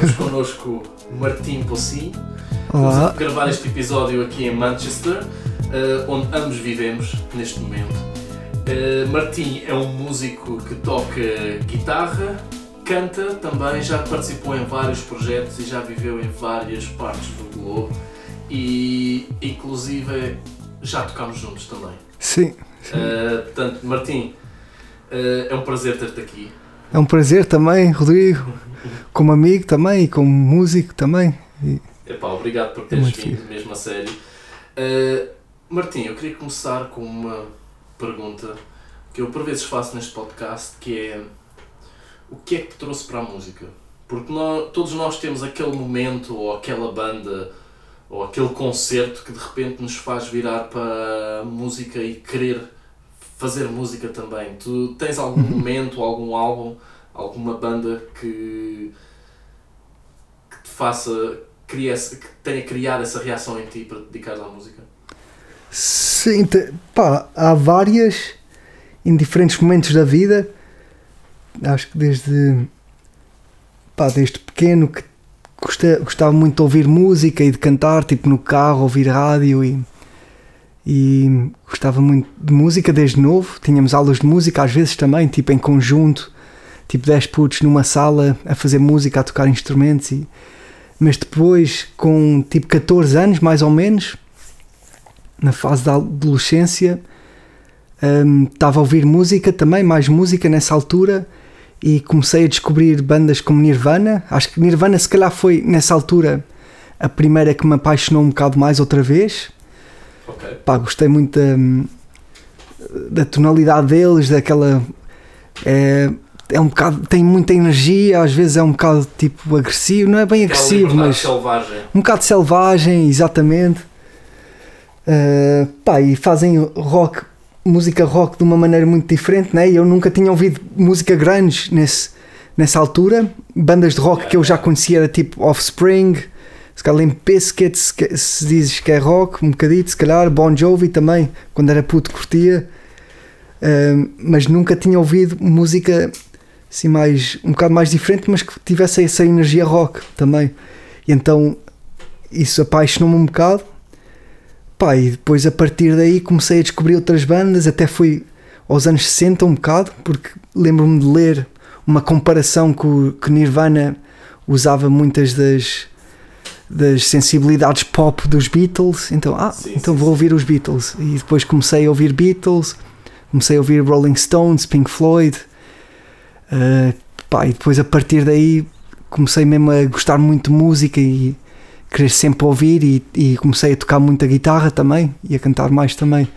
temos connosco Martim Pocinho. Olá. Vamos gravar este episódio aqui em Manchester, eh, onde ambos vivemos neste momento. Eh, Martim é um músico que toca guitarra, canta também, já participou em vários projetos e já viveu em várias partes do globo e inclusive já tocámos juntos também. Sim, Eh, portanto, Martim, eh, é um prazer ter-te aqui. é um prazer também, Rodrigo, como amigo também e como músico também. E- Epá, obrigado por É teres muito vindo, mesmo a sério. Uh, Martim, eu queria começar com uma pergunta que eu por vezes faço neste podcast, que é o que é que te trouxe para a música? Porque nós, todos nós temos aquele momento ou aquela banda ou aquele concerto que de repente nos faz virar para a música e querer fazer música também. Tu tens algum momento, algum álbum, alguma banda que, que te faça que tenha criado essa reação em ti para te dedicares à música? Sim, te- pá, há várias em diferentes momentos da vida. Acho que desde, pá, desde pequeno que gosta- gostava muito de ouvir música e de cantar, tipo no carro, ouvir rádio e, e gostava muito de música desde novo. Tínhamos aulas de música às vezes também, tipo em conjunto, tipo 10 putos numa sala a fazer música, a tocar instrumentos. E, mas depois, com tipo 14 anos mais ou menos, na fase da adolescência, hum, estava a ouvir música também, mais música nessa altura, e comecei a descobrir bandas como Nirvana. Acho que Nirvana, se calhar, foi nessa altura a primeira que me apaixonou um bocado mais outra vez. Ok. Pá, gostei muito da, da tonalidade deles, daquela. É, é um bocado. tem muita energia, às vezes é um bocado tipo agressivo, não é bem Aquela agressivo, mas selvagem. um bocado selvagem, exatamente. Uh, pá, e fazem rock, música rock de uma maneira muito diferente, né? Eu nunca tinha ouvido música grunge nesse, nessa altura. Bandas de rock que eu já conhecia era tipo Offspring, se calhar Limp Bizkit, se, se dizes que é rock, um bocadito, se calhar Bon Jovi também, quando era puto curtia. Uh, mas nunca tinha ouvido música assim mais, um bocado mais diferente, mas que tivesse essa energia rock também. E então isso apaixonou-me um bocado. Pá, e depois a partir daí comecei a descobrir outras bandas, até fui aos anos 60 um bocado, porque lembro-me de ler uma comparação que, que Nirvana usava muitas das, das sensibilidades pop dos Beatles, então, ah, Sim, então sim, vou ouvir os Beatles. E depois comecei a ouvir Beatles, comecei a ouvir Rolling Stones, Pink Floyd, Uh, pá, e depois a partir daí comecei mesmo a gostar muito de música e querer sempre ouvir e, e comecei a tocar muita guitarra também e a cantar mais também.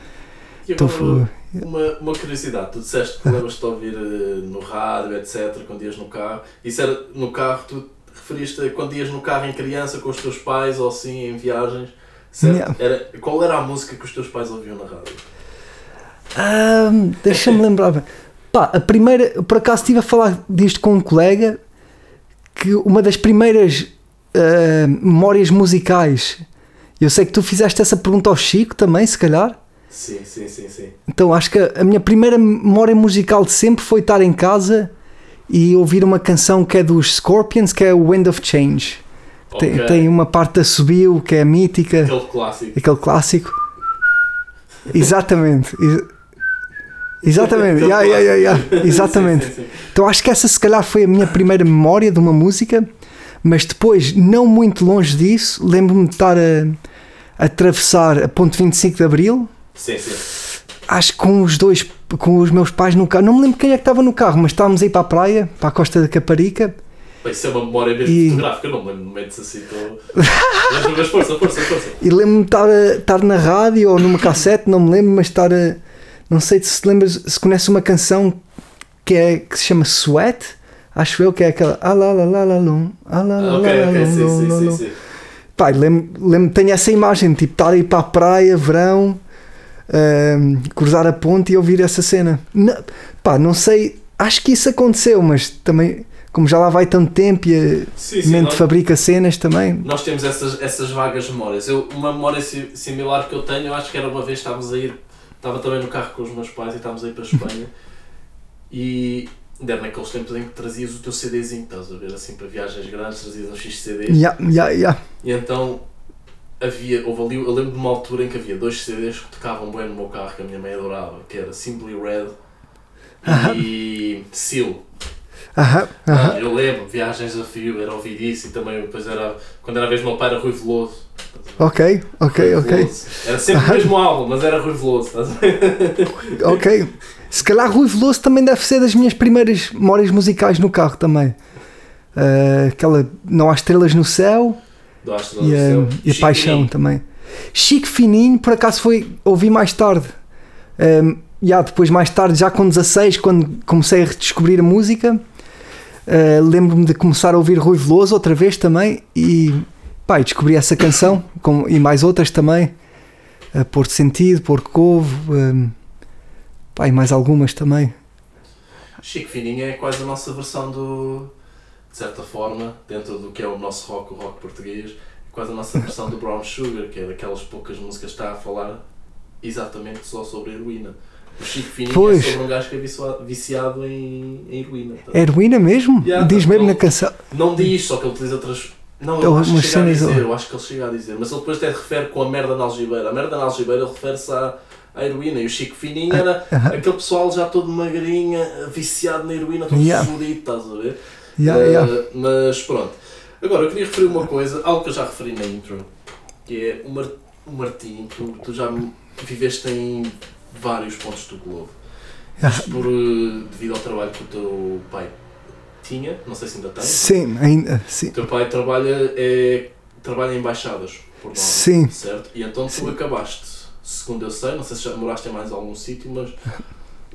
Então foi- uma, uma curiosidade, tu disseste que lembras-te de ouvir eh, no rádio, etc., quando ias no carro. Isso era no carro, tu referiste a quando ias no carro em criança com os teus pais ou assim, em viagens, certo? Era, qual era a música que os teus pais ouviam na rádio? Ahm, Deixa-me lembrar. Pá, a primeira, por acaso estive a falar disto com um colega que uma das primeiras ah, memórias musicais. Eu sei que tu fizeste essa pergunta ao Chico também, se calhar. Sim, sim, sim, sim. Então acho que a minha primeira memória musical de sempre foi estar em casa e ouvir uma canção que é dos Scorpions, que é o Wind of Change. Tem, Ok. tem uma parte da subiu que é mítica, Aquele clássico. aquele clássico. Exatamente. Ex- Exatamente. Yeah, yeah, yeah. Exatamente. Sim, sim, sim. Então acho que essa se calhar foi a minha primeira memória de uma música, mas depois, não muito longe disso, lembro-me de estar a, a atravessar a ponte 25 de Abril, Sim, sim. acho que com os dois, com os meus pais no carro, não me lembro quem é que estava no carro, mas estávamos a ir para a praia, para a costa da Caparica, Isso é uma memória mesmo E- fotográfica, não me lembro momentos assim. Mas, mas força, força, força. e lembro-me de estar, a- estar na rádio ou numa cassete, não me lembro, mas estar a, não sei se te lembras, se conhece uma canção que, é, que se chama Sweat, acho eu que é aquela ah lá lá lá lá lum, ah lá lá Ah, ok, lá sim, sim, sim. Pá, lembro, lembro, tenho essa imagem, tipo, estar a ir para a praia, verão, ahm, cruzar a ponte e ouvir essa cena. Não, pá, não sei, acho que isso aconteceu, mas também, como já lá vai tanto tempo e a Sim, sim, mente nós- fabrica cenas também. Nós temos essas, essas vagas memórias. Eu, uma memória si- similar que eu tenho, eu acho que era uma vez estávamos a ir, estava também no carro com os meus pais e estávamos a ir para a Espanha e Ainda naqueles tempos em que trazias o teu CDzinho, estás a ver, assim, para viagens grandes, trazias um X CD. Yeah, yeah, yeah. E então havia, houve ali, eu lembro de uma altura em que havia dois CDs que tocavam bem no meu carro, que a minha mãe adorava, que era Simply Red e Seal. Aham, Ah, aham. eu lembro, viagens a fio, era ouvir isso e também depois era, quando era a vez do meu pai era Rui Veloso. Ok, ok, Rui ok. Veloso. Era sempre o mesmo álbum, mas era Rui Veloso, estás a ver? Ok. Se calhar Rui Veloso também deve ser das minhas primeiras memórias musicais no carro também. Ah, aquela Não há estrelas no céu e Céu. e a Paixão Fininho. também. Chico Fininho, por acaso foi ouvi mais tarde. Um, já depois mais tarde, já com 16, quando comecei a redescobrir a música, ah, lembro-me de começar a ouvir Rui Veloso outra vez também e pá, descobri essa canção com, e mais outras também. Uh, Sentido, Porto Covo, um, pá, e mais algumas também. Chico Fininho é quase a nossa versão do. De certa forma, dentro do que é o nosso rock, o rock português, é quase a nossa versão do Brown Sugar, que é daquelas poucas músicas que está a falar exatamente só sobre heroína. O Chico Fininho Pois. é sobre um gajo que é vicia- viciado em, em heroína. tá? Heroína mesmo? Yeah, Diz mesmo na canção. Não diz, só que ele utiliza outras. Não, Então, eu acho que chega a dizer, eu acho que ele chega a dizer, mas ele depois até refere com a merda na algibeira. A merda na algibeira refere-se à, à heroína e o Chico Fininho era Aham. aquele pessoal já todo magrinha, viciado na heroína, todo Yeah. fodido, estás a ver? Yeah, Uh, yeah. Mas pronto. Agora eu queria referir uma coisa, algo que eu já referi na intro, que é o, Mar o Martim, tu, tu já viveste em vários pontos do globo. Isto por, uh, devido ao trabalho que o teu pai tinha, não sei se ainda tem. Sim, ainda. Sim. O teu pai trabalha, é, trabalha em embaixadas, por norma, Sim. certo? E então tu Sim. acabaste, segundo eu sei, não sei se já moraste em mais algum sítio, mas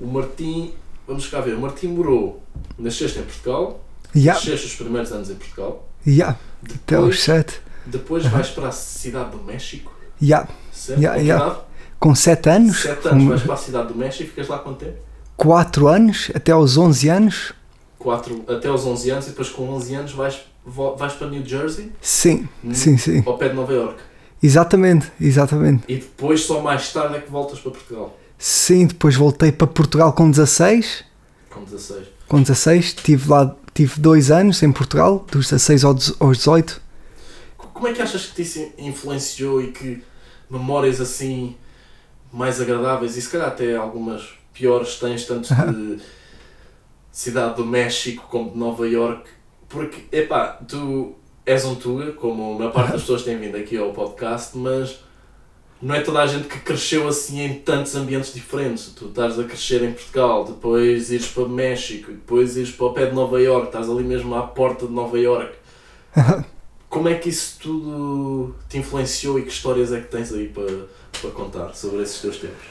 o Martim, vamos cá ver, o Martim morou, nasceste em Portugal, Yeah, nasceste os primeiros anos em Portugal, yeah. Até aos depois, 7. depois vais para a cidade do México, Yeah. certo? Yeah. Com 7 anos, Sete anos vais para a cidade do México e ficas lá quanto tempo? 4 anos, até aos 11 anos. Quatro, até aos 11 anos e depois com 11 anos vais, vais para New Jersey, Sim, Hum. sim, sim. ao pé de Nova York. Exatamente, exatamente. E depois só mais tarde é que voltas para Portugal, Sim, depois voltei para Portugal com 16. com 16. Com 16, estive lá, tive 2 anos em Portugal, dos 16 ao dezo- aos 18. Como é que achas que te influenciou e que memórias assim mais agradáveis e se calhar até algumas piores tens tanto de cidade do México como de Nova York? Porque, epá, tu és um Tuga, como a maior parte das pessoas têm vindo aqui ao podcast, mas não é toda a gente que cresceu assim em tantos ambientes diferentes. Tu estás a crescer em Portugal, depois ires para México, depois ires para o pé de Nova York, estás ali mesmo à porta de Nova York. Como é que isso tudo te influenciou e que histórias é que tens aí para, para contar sobre esses teus tempos?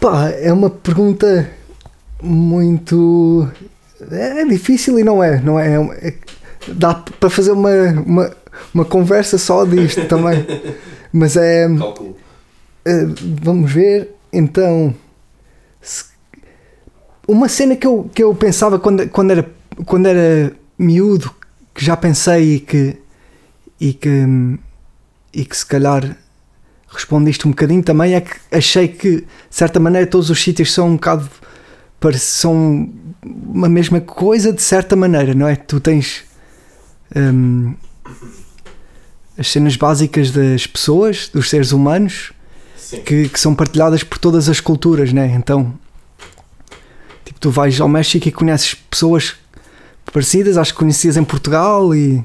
Pá, é uma pergunta muito. É difícil e não é, não é? é é- dá para fazer uma, uma, uma conversa só disto também. Mas é. Calculo. eh, vamos ver, então. uma cena que eu, que eu pensava quando, quando, era, quando era miúdo, que já pensei e que. e que. e que se calhar respondiste um bocadinho também é que achei que de certa maneira todos os sítios são um bocado são uma mesma coisa de certa maneira, não é? Tu tens hum, as cenas básicas das pessoas, dos seres humanos, que, que são partilhadas por todas as culturas, né? Então, tipo, tu vais ao México e conheces pessoas parecidas às que conhecias em Portugal e,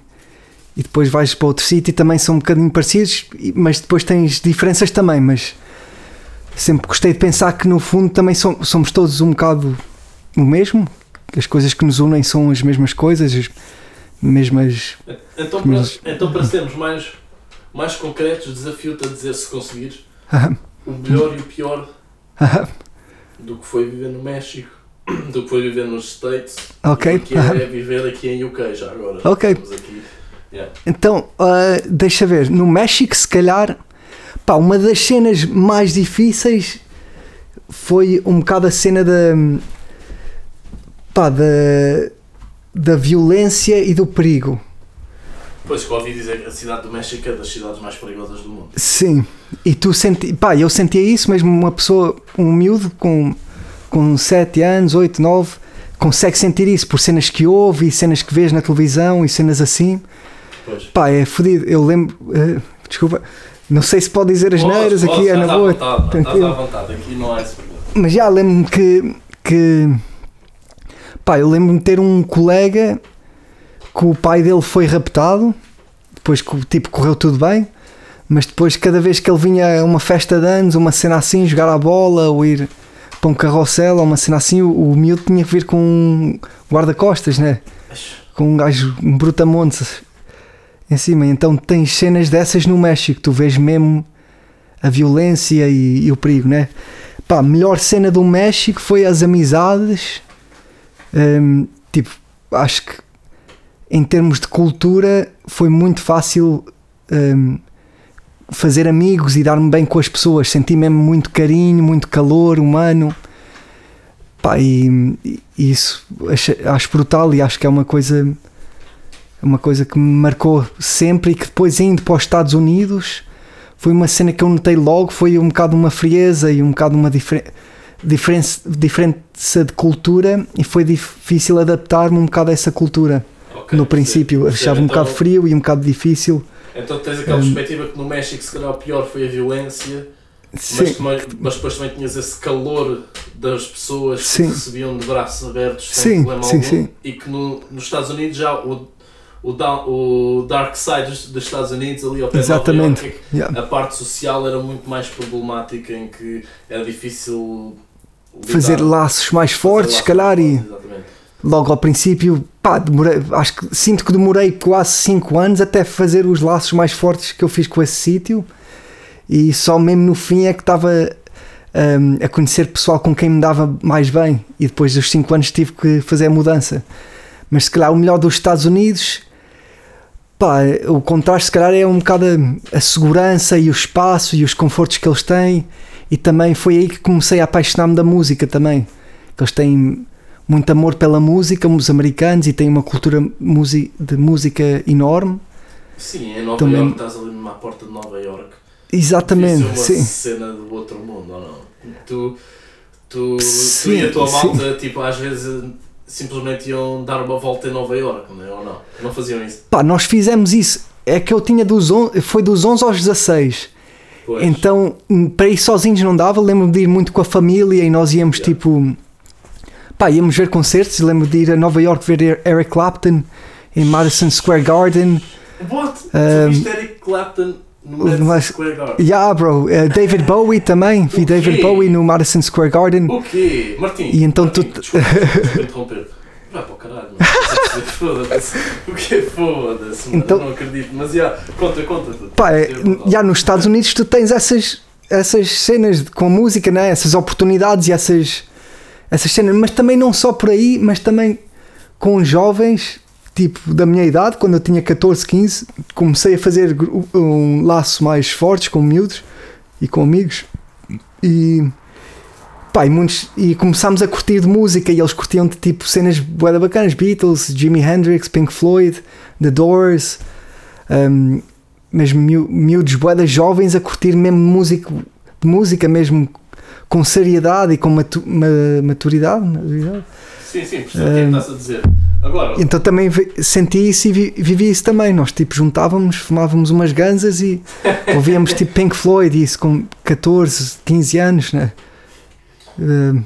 e depois vais para outro sítio e também são um bocadinho parecidos, mas depois tens diferenças também, mas sempre gostei de pensar que no fundo também som- somos todos um bocado o mesmo, que as coisas que nos unem são as mesmas coisas, as mesmas... Então, para, Mas- então para sermos mais, mais concretos, desafio-te a dizer se conseguires o melhor e o pior do que foi viver no México, do que foi viver nos States, ok, e do que é viver aqui em UK já agora. Ok. Estamos aqui. Yeah. Então, ah, deixa ver, no México, se calhar, pá, uma das cenas mais difíceis foi um bocado a cena da, pá, da, da violência e do perigo. Pois que ouvi dizer que a cidade do México é das cidades mais perigosas do mundo. Sim, e tu senti, pá, eu sentia isso mesmo, uma pessoa, um miúdo com, com 7 anos, 8, 9, consegue sentir isso por cenas que ouve e cenas que vês na televisão e cenas assim. Pois. Pá, é fodido. Eu lembro. eh, desculpa, não sei se pode dizer as neiras aqui, é na boa. vontade, estás à vontade, aqui não há esse problema. Mas já lembro-me que, que. Pá, eu lembro-me de ter um colega que o pai dele foi raptado, depois que o tipo correu tudo bem, mas depois cada vez que ele vinha a uma festa de anos, uma cena assim, jogar a bola ou ir para um carrossel ou uma cena assim, o, o miúdo tinha que vir com um guarda-costas, né? Com um gajo, um brutamontes em cima. Então tens cenas dessas no México, tu vês mesmo a violência e, e o perigo, né? Pá, melhor cena do México foi as amizades. Hum, tipo, acho que em termos de cultura foi muito fácil hum, fazer amigos e dar-me bem com as pessoas. Senti mesmo muito carinho, muito calor humano. Pá, e, e isso acho, acho brutal e acho que é uma coisa uma coisa que me marcou sempre e que depois indo para os Estados Unidos foi uma cena que eu notei logo, foi um bocado uma frieza e um bocado uma diferença diferença, de cultura e foi difícil adaptar-me um bocado a essa cultura. Ok, no princípio achava um Então- bocado frio e um bocado difícil. Então tens aquela Hum. perspectiva que no México se calhar o pior foi a violência, mas, sim, também- mas depois também tinhas esse calor das pessoas que recebiam de braços abertos sem Sim, problema sim, algum sim. e que no, nos Estados Unidos já o, o, down- o dark side dos, dos Estados Unidos ali ao pé Exatamente. É yeah. a parte social era muito mais problemática em que era difícil lidar- fazer laços mais fortes se laços calhar mais e fortes, exatamente. logo ao princípio pá, demorei, acho que sinto que demorei quase 5 anos até fazer os laços mais fortes que eu fiz com esse sítio e só mesmo no fim é que estava hum, a conhecer pessoal com quem me dava mais bem e depois dos 5 anos tive que fazer a mudança mas se calhar o melhor dos Estados Unidos pá, o contraste se calhar é um bocado a, a segurança e o espaço e os confortos que eles têm e também foi aí que comecei a apaixonar-me da música também que eles têm muito amor pela música, os americanos, e têm uma cultura de música enorme. Sim, em Nova Também- Iorque estás ali numa porta de Nova Iorque Exatamente, uma sim. cena do outro mundo, ou não? Tu, tu, tu Sim, e a tua sim. malta, tipo, às vezes simplesmente iam dar uma volta em Nova Iorque, não é? ou não? Não faziam isso? Pá, nós fizemos isso. É que eu tinha dos 11, foi dos 11 aos 16. Pois. Então, hum, para ir sozinhos não dava. Lembro-me de ir muito com a família e nós íamos Yeah. tipo. Pá, íamos ver concertos. Lembro de ir a Nova York ver Er- Eric Clapton em Madison Square Garden. What? Um, viste Eric Clapton no Madison Square Garden? Yeah, bro. eh, David Bowie também. Vi David? Bowie no Madison Square Garden. O quê? Martim, E então Martim, tu- Desculpa, desculpa interromper. Vai para o caralho, mano. Foda-se. O que Foda-se, mano. Então- Não acredito. Mas já, conta, conta tudo. Pá, é, É já nos Estados Unidos tu tens essas, essas cenas com a música, né? essas oportunidades e essas, essas cenas, mas também não só por aí, mas também com jovens, tipo da minha idade, quando eu tinha 14, 15, comecei a fazer um laço mais fortes com miúdos e com amigos e, pá, e, muitos, e começámos a curtir de música e eles curtiam de tipo cenas bué bacanas, Beatles, Jimi Hendrix, Pink Floyd, The Doors, um, mesmo miú- miúdos boedas jovens a curtir mesmo músico, música mesmo com seriedade e com matu- ma- maturidade, maturidade. Sim, sim, percebo o que é que estás a dizer. Agora, Então também senti isso e vi- vivi isso também. Nós tipo juntávamos, fumávamos umas ganzas e ouvíamos tipo Pink Floyd isso com 14, 15 anos, né? Uh,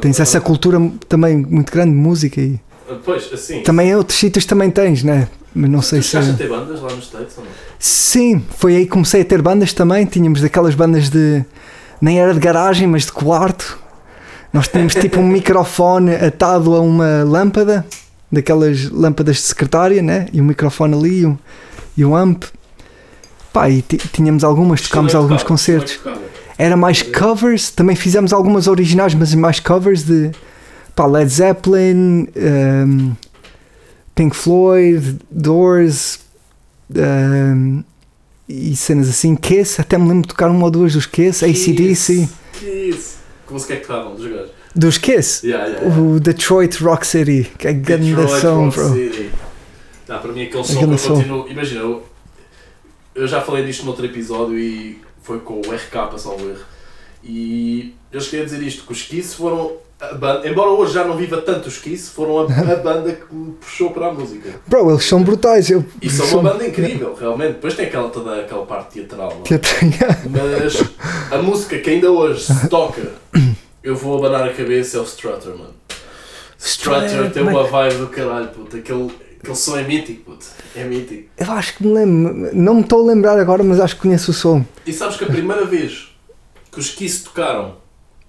tens essa cultura também muito grande de música e Pois, assim. também em outros sítios também tens, né? Mas não sei tu se. chegaste a ter bandas lá nos States ou não? Sim, foi aí que comecei a ter bandas também. Tínhamos daquelas bandas de. nem era de garagem, mas de quarto. Nós tínhamos tipo um microfone atado a uma lâmpada, daquelas lâmpadas de secretária, né? E um microfone ali e um, e um amp. Pá, e tínhamos algumas, tocámos Como é que alguns concertos. Como é que? Era mais covers, também fizemos algumas originais, mas mais covers de pá, Led Zeppelin, um, Pink Floyd, Doors um, e cenas assim. Kiss, até me lembro de tocar uma ou duas dos Kiss, ACDC. Que isso? Que música é que gajos? Dos Kiss, Yeah, yeah, yeah. o Detroit Rock City, que é grande Detroit som, Rock bro. City. Não, para mim aquele som que eu continuo. Imagina, eu, eu já falei disto noutro episódio e foi com o RK, salvo erro. E eu cheguei a dizer isto, que os Kiss foram a banda, embora hoje já não viva tanto os Kiss, foram a, a banda que me puxou para a música. Bro, eles são brutais. Eu, E são uma banda incrível, realmente. Depois tem aquela, toda aquela parte teatral. é? Tenho- Mas a música que ainda hoje se toca, eu vou abanar a cabeça, é o Strutter, mano. Strutter Strutter, tem uma vibe do caralho, puto. Aquele, aquele som é mítico, puto. É mítico. Eu acho que me lembro. Não me estou a lembrar agora, mas acho que conheço o som. E sabes que a primeira vez que os Kiss tocaram,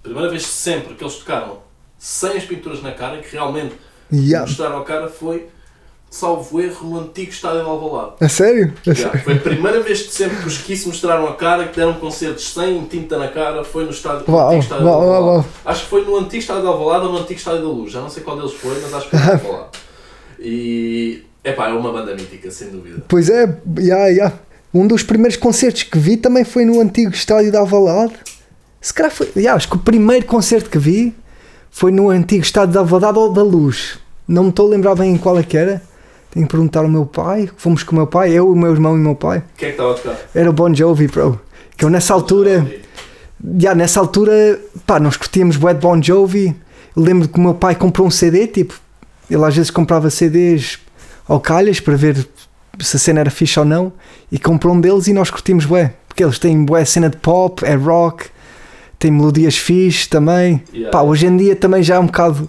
a primeira vez sempre que eles tocaram sem as pinturas na cara, que realmente Yeah. mostraram a cara, foi, salvo erro, no antigo estádio de Alvalade. A sério? Já, foi a primeira vez de sempre que os Kiss mostraram a cara, que deram concertos sem tinta na cara, foi no estádio, no antigo estádio uau, de Alvalade. Acho que foi no antigo estádio de Alvalade ou no antigo estádio da Luz, já não sei qual deles foi, mas acho que foi no Alvalade. E, epá, é uma banda mítica, sem dúvida. Pois é, yeah, yeah. um dos primeiros concertos que vi também foi no antigo estádio de Alvalade. Se calhar foi. Yeah, acho que o primeiro concerto que vi foi no antigo estádio de Alvalade ou da Luz. Não me estou a lembrar bem em qual é que era. Tenho que perguntar ao meu pai. Fomos com o meu pai, eu, o meu irmão e o meu pai. Quem é que estava a tocar? Era o Bon Jovi, bro. Que eu nessa altura. Já, nessa altura, pá, nós curtíamos bué de Bon Jovi. Eu lembro que o meu pai comprou um CD, tipo, ele às vezes comprava CDs ao calhas para ver se a cena era fixe ou não, e comprou um deles e nós curtimos bué, porque eles têm bué cena de pop, é rock, tem melodias fixe também. Yeah. Pá, hoje em dia também já é um bocado,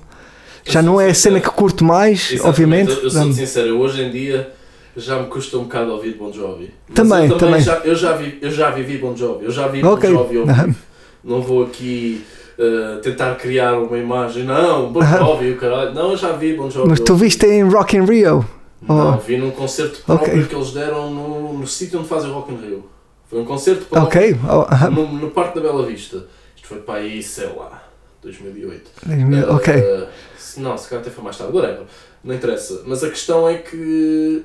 já não é a cena que curto mais, Exatamente, obviamente. Eu, eu sou sincero, hoje em dia já me custa um bocado ouvir Bon Jovi. Mas Também, eu também. Já, eu, já vi, eu já vivi Bon Jovi, eu já vi Ok. Bon Jovi vivo. Não vou aqui eh, tentar criar uma imagem, não, Bon. Jovi, o caralho. Não, eu já vi Bon Jovi. Mas tu viste em Rock in Rio? Não, Oh. vi num concerto próprio Ok. que eles deram no, no sítio onde fazem Rock in Rio. Foi um concerto próprio Ok, oh, no, no Parque da Bela Vista. Isto foi para aí, sei lá, 2008. ok. Uh, se- não, se calhar até foi mais tarde, whatever. Não interessa. Mas a questão é que.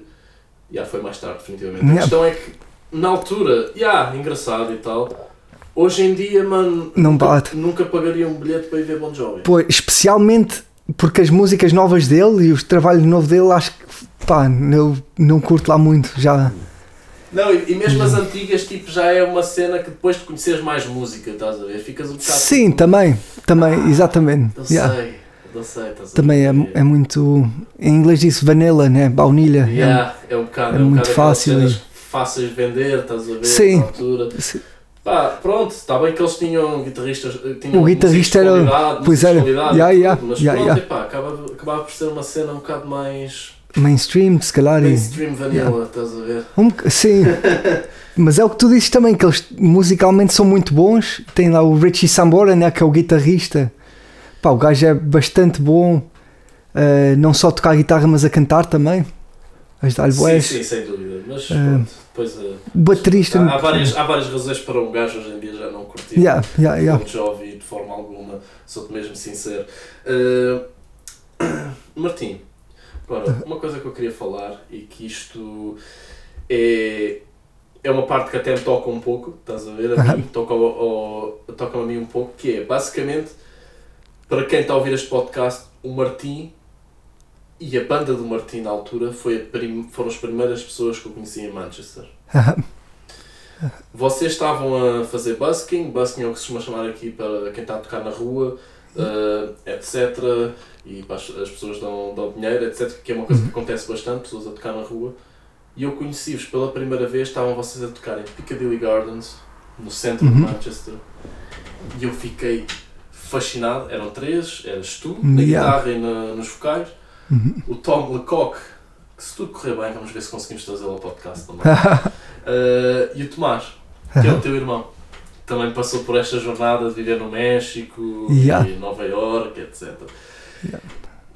Já foi mais tarde, definitivamente. A Yeah. questão é que, na altura, já, engraçado e tal. Hoje em dia, mano. Não nunca- bate. Nunca pagaria um bilhete para ir ver Bon Jovi. Pô, especialmente porque as músicas novas dele e os trabalhos novos dele, acho que pá, eu não curto lá muito já. Não, e, e mesmo as antigas, tipo, já é uma cena que depois de conheceres mais música, estás a ver? Ficas um bocado. Sim, tipo, também, também, exatamente. Eu Yeah. sei, Também é, é muito. Em inglês diz vanilla, né? Baunilha. Yeah, é um bocado, é é um muito bocado fácil e- fáceis de vender, estás a ver? Sim. Altura. Sim. Pá, pronto, está bem que eles tinham guitarristas. eh, Tinham O guitarrista era- pois era. qualidade, Yeah, tudo, yeah, mas yeah, pronto, yeah. epá, acabava, acabava por ser uma cena um bocado mais Mainstream, se calhar. mainstream vanilla, estás a ver? Um sim. Mas é o que tu dizes também, que eles musicalmente são muito bons. Tem lá o Richie Sambora, né, que é o guitarrista. Pá, o gajo é bastante bom. eh, não só tocar guitarra, mas a cantar também. Ajudar-lhe Sim, sim, sem dúvida. Mas Eh, pronto, depois. eh, Baterista. há, há várias, há várias razões para um gajo hoje em dia já não curtir Yeah, yeah, yeah. Bon Jovi de forma alguma, sou-te mesmo sincero. Eh, Martim, agora, uma coisa que eu queria falar e que isto é, é uma parte que até me toca um pouco, estás a ver? A mim, toca, ao, ao- toca-me a mim um pouco, que é basicamente para quem está a ouvir este podcast, o Martim e a banda do Martim na altura foi foram as primeiras pessoas que eu conheci em Manchester. Vocês estavam a fazer busking, busking é o que se costuma chamar aqui para quem está a tocar na rua, eh, etc. E as, as pessoas dão, dão dinheiro, etc. Que é uma coisa que acontece bastante, pessoas a tocar na rua. E eu conheci-vos pela primeira vez, estavam vocês a tocar em Piccadilly Gardens, no centro de Uhum. Manchester. E eu fiquei fascinado. Eram três, eras tu, na Yeah. guitarra e na- nos vocais. Uhum. O Tom Lecoq, que se tudo correr bem, vamos ver se conseguimos trazê-lo ao podcast também. Uh, e o Tomás, que é o teu irmão. Também passou por esta jornada de viver no México, Yeah. e Nova York, etc. Yeah.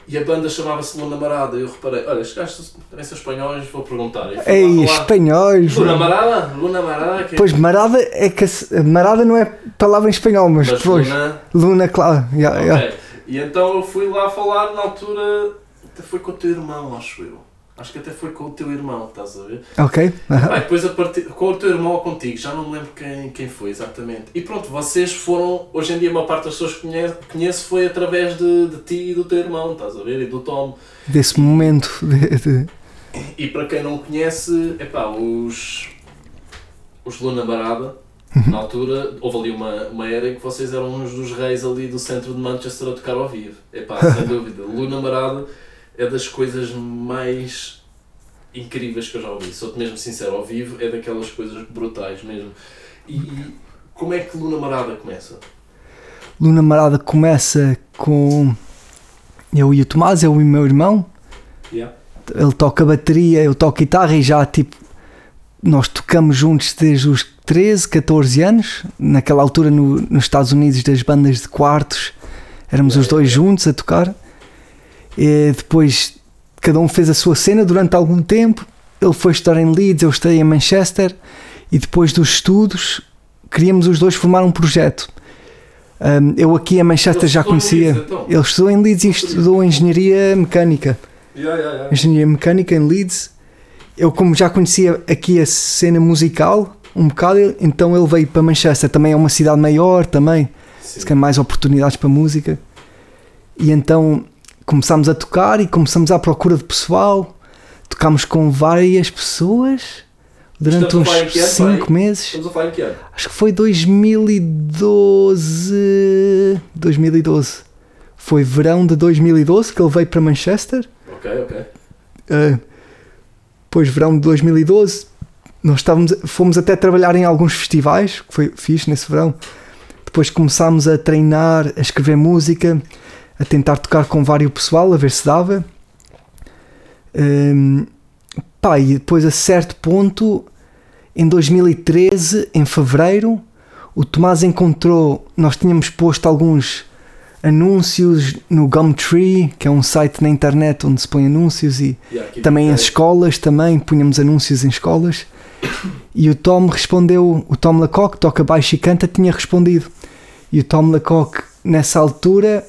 E a banda chamava-se Luna Marada. E eu reparei, olha, estes gajos devem ser espanhóis, vou perguntar. E Ei, falar, espanhóis. Luna Marada? Luna Marada? Que... Pois, marada é que. Marada não é palavra em espanhol, mas, Mas pois. Luna... Luna, claro. Yeah, Ok. yeah. E então eu fui lá falar na altura, até foi com o teu irmão, acho eu. Acho que até foi com o teu irmão, estás a ver? Ok. Pá, e depois a partir, com o teu irmão ou contigo, já não me lembro quem, quem foi exatamente. E pronto, vocês foram, hoje em dia uma parte das pessoas que conheço foi através de, de ti e do teu irmão, estás a ver? E do Tom. Desse momento. De, de- E para quem não conhece, epá, os, os Luna Barada Na altura, houve ali uma, uma era em que vocês eram uns dos reis ali do centro de Manchester a tocar ao vivo. Epá, sem dúvida. Luna Marada é das coisas mais incríveis que eu já ouvi. Sou-te mesmo sincero, ao vivo é daquelas coisas brutais mesmo. E como é que Luna Marada começa? Luna Marada começa com eu e o Tomás, eu e o meu irmão. Yeah. Ele toca bateria, eu toco guitarra e já tipo nós tocamos juntos desde os 13, 14 anos, naquela altura no, nos Estados Unidos das bandas de quartos, éramos os dois juntos a tocar. E depois cada um fez a sua cena durante algum tempo. Ele foi estudar em Leeds, eu estudei em Manchester e depois dos estudos queríamos os dois formar um projeto. Um, eu aqui em Manchester já conhecia. Leeds, então? Ele estudou em Leeds e estudou engenharia mecânica. Yeah, yeah, yeah. Engenharia mecânica em Leeds. Eu, como já conhecia aqui a cena musical, um bocado, então ele veio para Manchester. Também é uma cidade maior, também. Sim. Se mais oportunidades para música. E então começámos a tocar e começamos à procura de pessoal. Tocámos com várias pessoas durante Estamos uns que ano, 5 pai? meses. Estamos a falar em que ano? Acho que foi 2012. 2012. Foi verão de 2012 que ele veio para Manchester. Ok, ok. Uh, depois, verão de 2012, nós estávamos, fomos até trabalhar em alguns festivais, que foi fixe nesse verão. Depois começámos a treinar, a escrever música, a tentar tocar com vários pessoal, a ver se dava. Um, pá, e depois a certo ponto, em 2013, em fevereiro, o Tomás encontrou, nós tínhamos posto alguns anúncios no Gumtree, que é um site na internet onde se põe anúncios e Yeah, também ok. escolas também, punhamos anúncios em escolas. E o Tom respondeu, o Tom Lacock, toca baixo e canta, tinha respondido. E o Tom Lacock, nessa altura,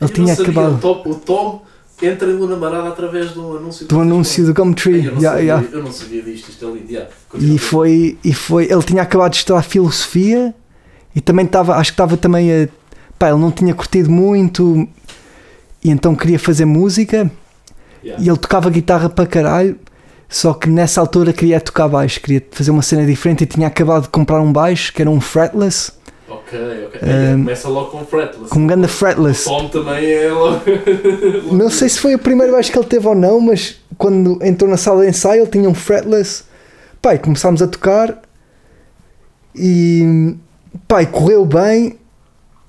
Eu ele tinha não sabia, acabado O Tom, o Tom entra em Luna Marada através do anúncio. que do vocês anúncio do Gumtree. Eu, não Yeah, sabia, yeah. eu não sabia disto, isto é lindo. Yeah. E foi, e foi, ele tinha acabado de estudar filosofia e também estava, acho que estava também a, pá, ele não tinha curtido muito e então queria fazer música Yeah. e ele tocava guitarra para caralho, só que nessa altura queria tocar baixo, queria fazer uma cena diferente e tinha acabado de comprar um baixo que era um fretless, Ok, ok. Um, Começa logo com fretless. com um ganda O fretless. Tom também é logo. Não sei se foi o primeiro baixo que ele teve ou não, mas quando entrou na sala de ensaio ele tinha um fretless. Pai, começámos a tocar e pai, correu bem,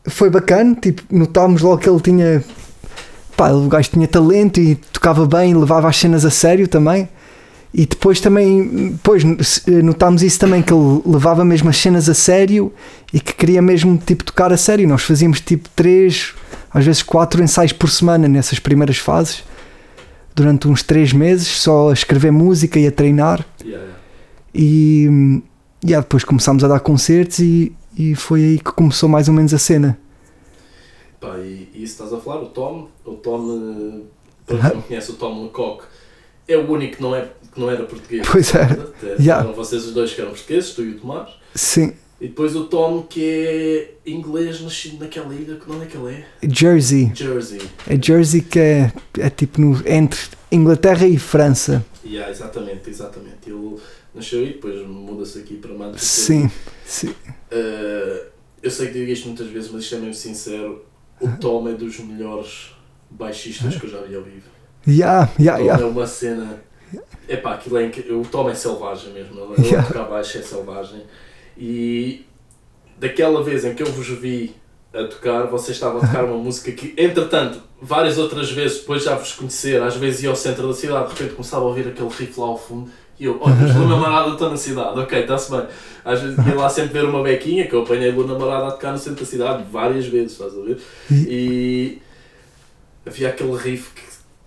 foi bacana, tipo, notámos logo que ele tinha pá, o gajo tinha talento e tocava bem, levava as cenas a sério também. E depois também, depois notámos isso também, que ele levava mesmo as cenas a sério e que queria mesmo tipo tocar a sério. Nós fazíamos tipo três, às vezes quatro ensaios por semana nessas primeiras fases, durante uns três meses, só a escrever música e a treinar. Yeah, yeah. E yeah, depois começámos a dar concertos e, e foi aí que começou mais ou menos a cena. Pá, e, e isso estás a falar, o Tom, o Tom, eh, para quem não conhece o Tom Lecoq, é o único que não, é, que não era português. Pois era. Até Yeah. Eram vocês os dois que eram portugueses, tu e o Tomás. Sim, E depois o Tom, que é inglês, nascido naquela ilha, que onde é que ele é? Jersey. Jersey. É Jersey que é, é tipo no, entre Inglaterra e França. Yeah, exatamente, exatamente. Ele nasceu aí, depois muda-se aqui para Manchester. Sim, sim. Uh, eu sei que digo isto muitas vezes, mas isto é mesmo sincero. O Tom é dos melhores baixistas que eu já vi ao vivo. Yeah, yeah, yeah. é uma cena. Epá, aquilo é inc... O Tom é selvagem mesmo. Ele, ele Yeah. tocar baixo é selvagem. E daquela vez em que eu vos vi a tocar, vocês estavam a tocar uma música que, entretanto, várias outras vezes, depois já vos conhecer, às vezes ia ao centro da cidade, de repente começava a ouvir aquele riff lá ao fundo. E eu, olha, mas Luna Marada estou na cidade, ok, está-se bem. Às vezes ia lá sempre ver uma bequinha, que eu apanhei Luna Marada a tocar no centro da cidade várias vezes, estás a ver? E havia aquele riff que,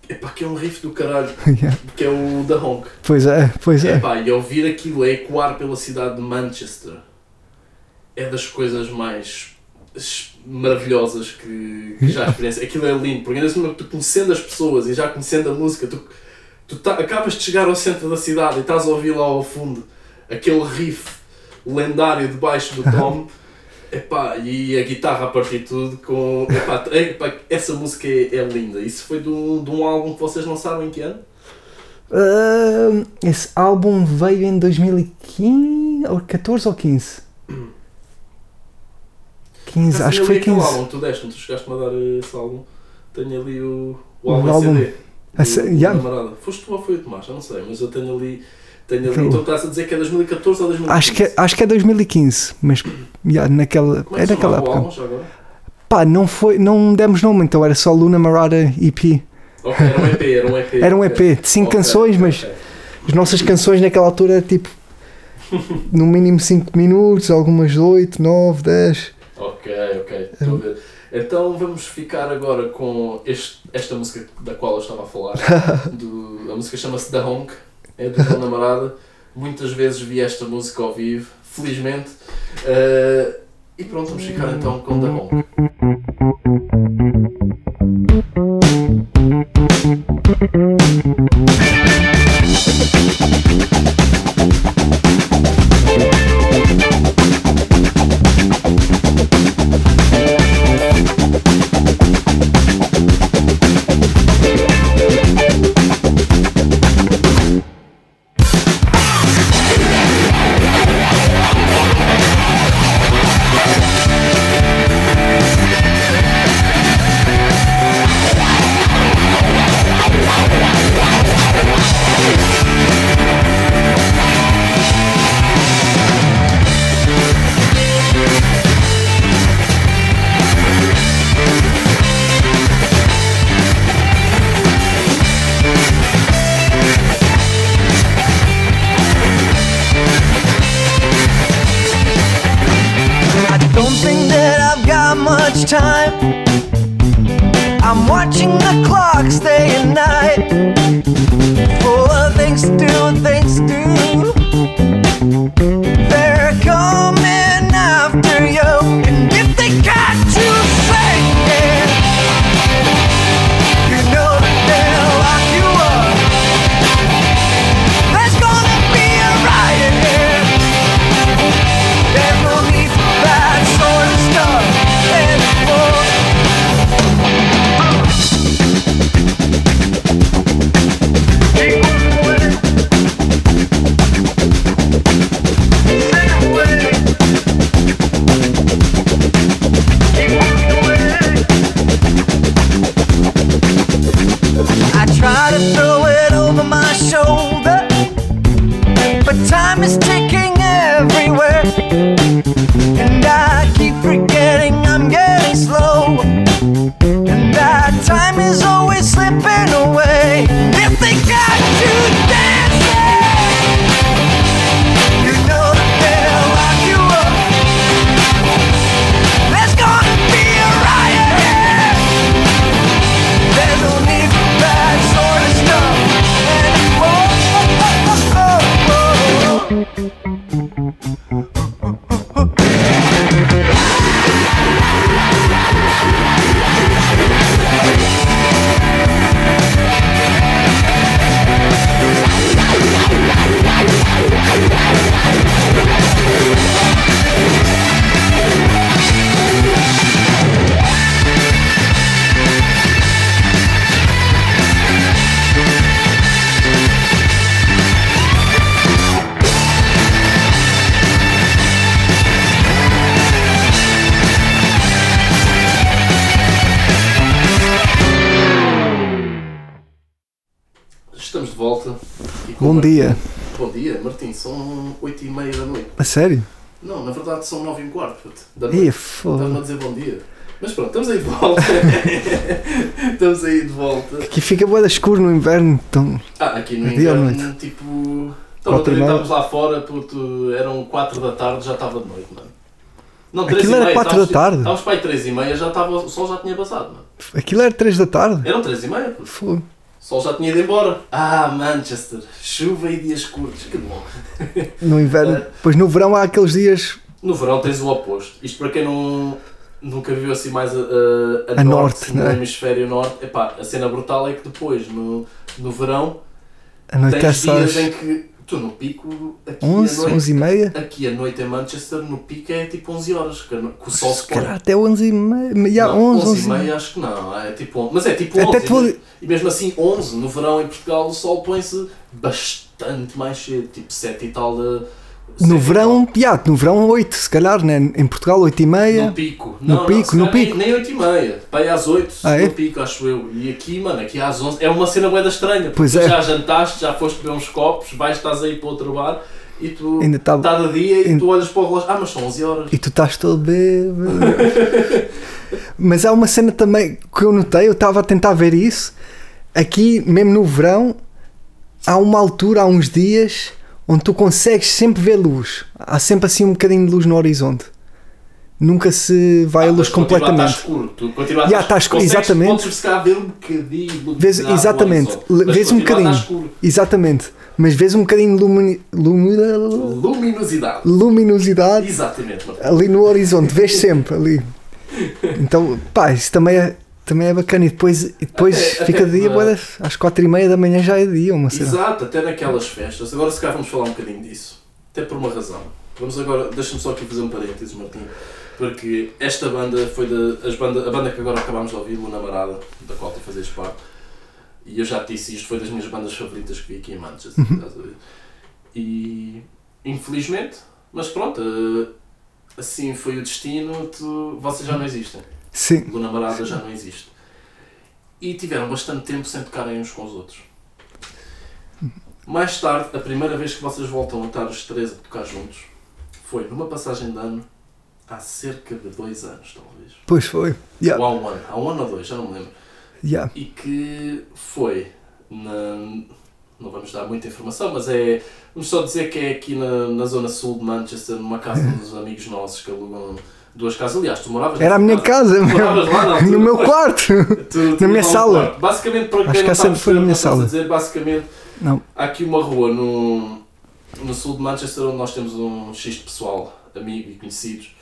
epá, que é um riff do caralho, Yeah. que é o da Honk. Pois é, pois é. Epá, e ouvir aquilo a ecoar pela cidade de Manchester é das coisas mais maravilhosas que, que já experienciei. Aquilo é lindo, porque ainda assim, tu conhecendo as pessoas e já conhecendo a música, tu, tu tá- acabas de chegar ao centro da cidade e estás a ouvir lá ao fundo aquele riff lendário debaixo do Tom. Epá, e a guitarra a partir de tudo com. Epá, epá, essa música é, é linda. Isso foi de um, de um álbum que vocês não sabem que ano? Ah, esse álbum veio em 2015, ou 14 ou 15? 15, acho que foi 15. álbum tu deste, tu chegaste-me a dar esse álbum. Tenho ali o, o O álbum, álbum. CD. A do- yeah. Foste tu ou foi o Tomás? Eu não sei, mas eu tenho ali. Tenho ali. Então estás a dizer que é 2014 ou 2015? Acho que, é- acho que é 2015, mas yeah, naquela, Como é é naquela época. agora? Pá, não, foi, não demos nome, então era só Luna Marada EP. Ok, era um EP, era um EP. Era um. EP de 5 Ok, canções, mas ok. as nossas canções naquela altura era tipo no mínimo 5 minutos, algumas 8, 9, 10. Ok, ok, estou a ver. Então vamos ficar agora com este- esta música da qual eu estava a falar. Do- a música chama-se The Honk, é do meu namorada. Muitas vezes vi esta música ao vivo, felizmente. Eh, e pronto, vamos ficar então com The Honk. I volta. Bom dia. Bom dia, Martim. São 8 e meia da noite. A sério? Não, na verdade são 9 e um quarto. puto, Da noite. Estás-me a dizer bom dia. Mas pronto, estamos aí de volta. estamos aí de volta. Aqui fica boa escuro no inverno, então Ah, aqui no É dia inverno, noite? tipo. Então, meia? estávamos lá fora, puto, eram 4 da tarde, já estava de noite, mano. Não, 3 Aquilo era meia, quatro estávamos- da tarde? Estávamos para aí 3 e meia, já estava, o sol já tinha passado, mano. aquilo era 3 da tarde. Eram 3 e meia, puto. Fogo. O sol já tinha ido embora. Ah, Manchester, chuva e dias curtos, que bom. No inverno. É. Pois no verão há aqueles dias No verão tens o oposto. Isto para quem não, nunca viu assim mais a, a, A norte, no não é? hemisfério norte, epá, a cena brutal é que depois, no, no verão, a noite tens só dias em que tu no pico, aqui 11, a noite, 11 e meia. aqui a noite em Manchester, no pico é tipo 11 horas, que, o sol Se põe. até 11 e meia. Já, Não, 11, 11 e meia acho que não, é tipo 11, mas é tipo Até 11, te vou- e, e mesmo assim 11, no verão em Portugal o sol põe-se bastante mais cedo, tipo 7 e tal da, No verão, yeah, no verão 8, se calhar, né? em Portugal 8 e meia. No pico. No não, pico, não, no pico. Nem, nem 8 e meia. Para aí às 8, Ah, no é? pico, acho eu. E aqui, mano, aqui às 11. É uma cena boeda estranha. Pois tu é. já jantaste, já foste beber uns copos, vais, estás aí para outro bar e tu. Ainda tá- Está de dia e ainda- tu olhas para o relógio. Ah, mas são 11 horas. E tu estás todo bêbado. Mas há uma cena também que eu notei, eu estava a tentar ver isso. Aqui, mesmo no verão, há uma altura, há uns dias, onde tu consegues sempre ver luz. Há sempre assim um bocadinho de luz no horizonte. Nunca se vai Ah, a luz a completamente. estar escuro. Tu a estar está escuro, consegues- exatamente. Podes se calhar ver um bocadinho Vês- exatamente. vês um a bocadinho. Exatamente. Mas vês um bocadinho de lumini- lumi- Luminosidade. luminosidade Exatamente, ali no horizonte, vês sempre ali. Então, pá, isso também é, também é bacana. E depois, e depois Até- fica até dia, na- das- às quatro e meia da manhã já é dia, uma cena. Exato, até naquelas festas. Agora se calhar vamos falar um bocadinho disso. Até por uma razão. Vamos agora, deixa-me só aqui fazer um parênteses, Martim. Porque esta banda foi da, as banda, a banda que agora acabámos de ouvir, Luna Marada, da qual tu fazes parte. E eu já te disse, isto foi das minhas bandas favoritas que vi aqui em Manchester. ver? E infelizmente, mas pronto, eh, assim foi o destino, tu, vocês já não existem. Sim, Luna Marada já não existe. E tiveram bastante tempo sem tocarem uns com os outros. Mais tarde, a primeira vez que vocês voltam a estar os três a tocar juntos foi numa passagem de ano há cerca de dois anos, talvez. pois foi. Yeah, Ou há um ano, há um ano ou dois, já não me lembro. yeah. E que foi na. Não vamos dar muita informação, mas é. Vamos só dizer que é aqui na, na zona sul de Manchester, numa casa uns amigos nossos que alugam duas casas. Aliás, tu moravas Era a minha casa, Tu moravas lá meu, altura? no meu quarto. Tu- tu Na minha sala. quarto. Basicamente, para quem que não sabe foi na que minha sala. dizer, basicamente, Não, há aqui uma rua no, no sul de Manchester onde nós temos um X de pessoal, amigo e conhecidos,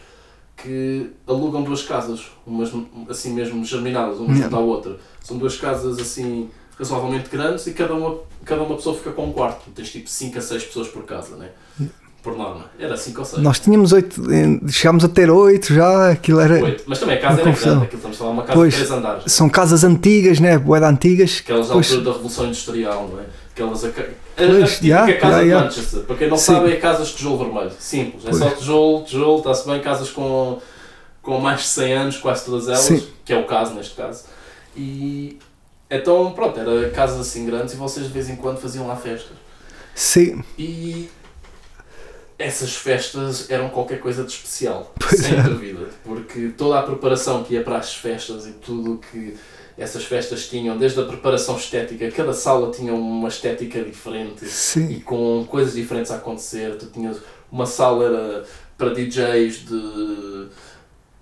que alugam duas casas, umas assim mesmo germinadas, uma junto à outra. São duas casas assim razoavelmente grandes e cada uma, cada uma pessoa fica com um quarto. Tens tipo 5 a 6 pessoas por casa, né? Por norma. Era 5 ou 6. nós tínhamos oito, eh, chegámos a ter oito já, aquilo era. Oito. Mas também a casa era confusão. grande, aquilo estamos a falar uma casa Pois. de 3 andares. São casas antigas, né? Boeda antigas. Aquelas da Pois. altura da Revolução Industrial, não é? Aquelas a, Pois, a yeah, casa yeah, de yeah. Manchester. Para quem não Sim. sabe, é casas de tijolo vermelho. Simples. É Pois. só tijolo, tijolo, está-se bem. Casas com, com mais de 100 anos, quase todas elas, Sim. que é o caso neste caso. E então, pronto, era casas assim grandes e vocês de vez em quando faziam lá festas. Sim, E essas festas eram qualquer coisa de especial, Pois sem é. dúvida, porque toda a preparação que ia para as festas e tudo o que essas festas tinham, desde a preparação estética, cada sala tinha uma estética diferente e sim. com coisas diferentes a acontecer. Tu tinhas uma sala era para DJs de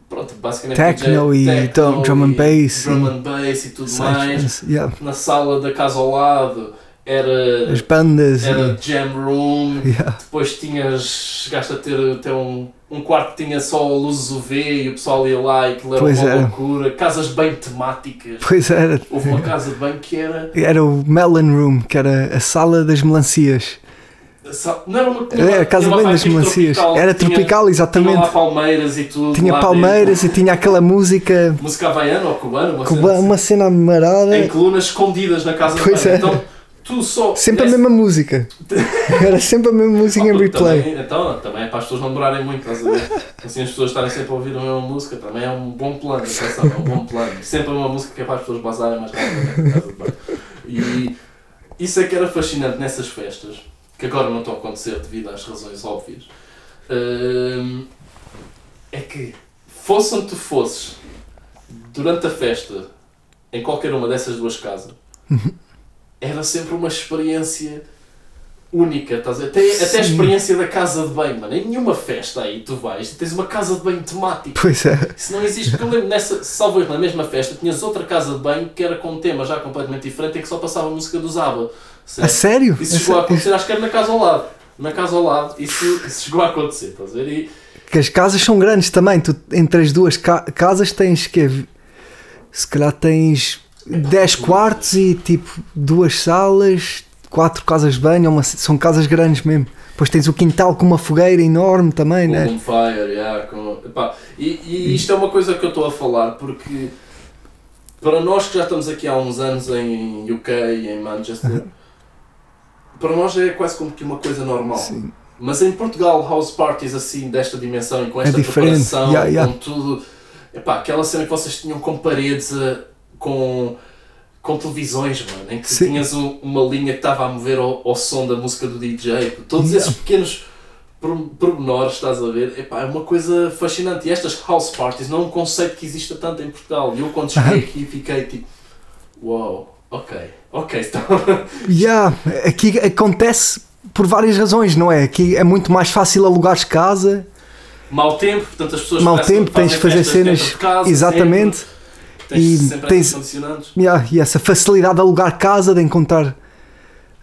pronto, basicamente Techno DJ, e drum- drum and e bass drum e- and bass e tudo mais. Yeah. Na sala da casa ao lado era As bandas. era jam room, e- yeah. depois tinhas, chegaste a ter até um, um quarto que tinha só luzes UV e o pessoal ia lá e aquilo era Pois uma era. loucura, casas bem temáticas. Pois era. Houve uma casa de banho que era. Era o Melon Room, que era a sala das melancias. Não era uma Era a casa tinha bem das melancias. tropical, Era tinha- tropical, Tinha lá exatamente. palmeiras e tudo. Tinha palmeiras e tinha aquela música, dentro. Música havaiana ou cubana, uma com cena assim. uma cena amarada. em colunas escondidas na casa Pois de banho. Então tu só. Sempre a mesma música. Era sempre a mesma música em replay. Também, então, também é para as pessoas não demorarem muito, estás a ver? Assim as pessoas estarem sempre a ouvir a mesma música, também é um bom plano, atenção, é um bom plano. Sempre a mesma música que é para as pessoas basarem mais banho. E isso é que era fascinante nessas festas, que agora não estão a acontecer devido às razões óbvias. Hum, é que, fosse onde tu fosses, durante a festa, em qualquer uma dessas duas casas, era sempre uma experiência única, estás a ver? Até, até a experiência da casa de banho, mano. Em nenhuma festa aí tu vais e tens uma casa de banho temática. Pois é. Isso não existe. Porque eu lembro nessa, salvo erro, na mesma festa, tinhas outra casa de banho que era com um tema já completamente diferente e que só passava a música dos ABBA. A certo? sério? Isso A chegou a sério? acontecer, acho que era na casa ao lado. Na casa ao lado, isso, isso chegou a acontecer, estás a ver? E, Que as casas são grandes também. Tu, entre as duas ca- casas tens que se calhar tens 10 quartos e tipo duas salas, quatro casas de banho, uma- são casas grandes mesmo. Depois tens o quintal com uma fogueira enorme também, com né? bonfire, yeah, com, epá, e, e isto é uma coisa que eu estou a falar porque para nós que já estamos aqui há uns anos em UK e em Manchester, para nós é quase como que uma coisa normal. Sim. Mas em Portugal, house parties assim, desta dimensão e com É esta diferente. preparação, Yeah, yeah. com tudo. Epá, aquela cena que vocês tinham com paredes eh, com, com televisões, mano, em que Sim. tinhas um- uma linha que estava a mover ao, ao som da música do DJ. Todos esses pequenos por- pormenores, estás a ver? Epá, é uma coisa fascinante. E estas house parties não é um conceito que exista tanto em Portugal. E eu quando cheguei aqui fiquei tipo, uau, ok, ok, então. Yeah, aqui acontece por várias razões, não é? Aqui é muito mais fácil alugares casa, Mau tempo, portanto as pessoas mau tempo, tens de fazer cenas. de casa, exatamente. sempre, tens E sempre tens- condicionantes. Yeah, e essa facilidade de alugar casa, de encontrar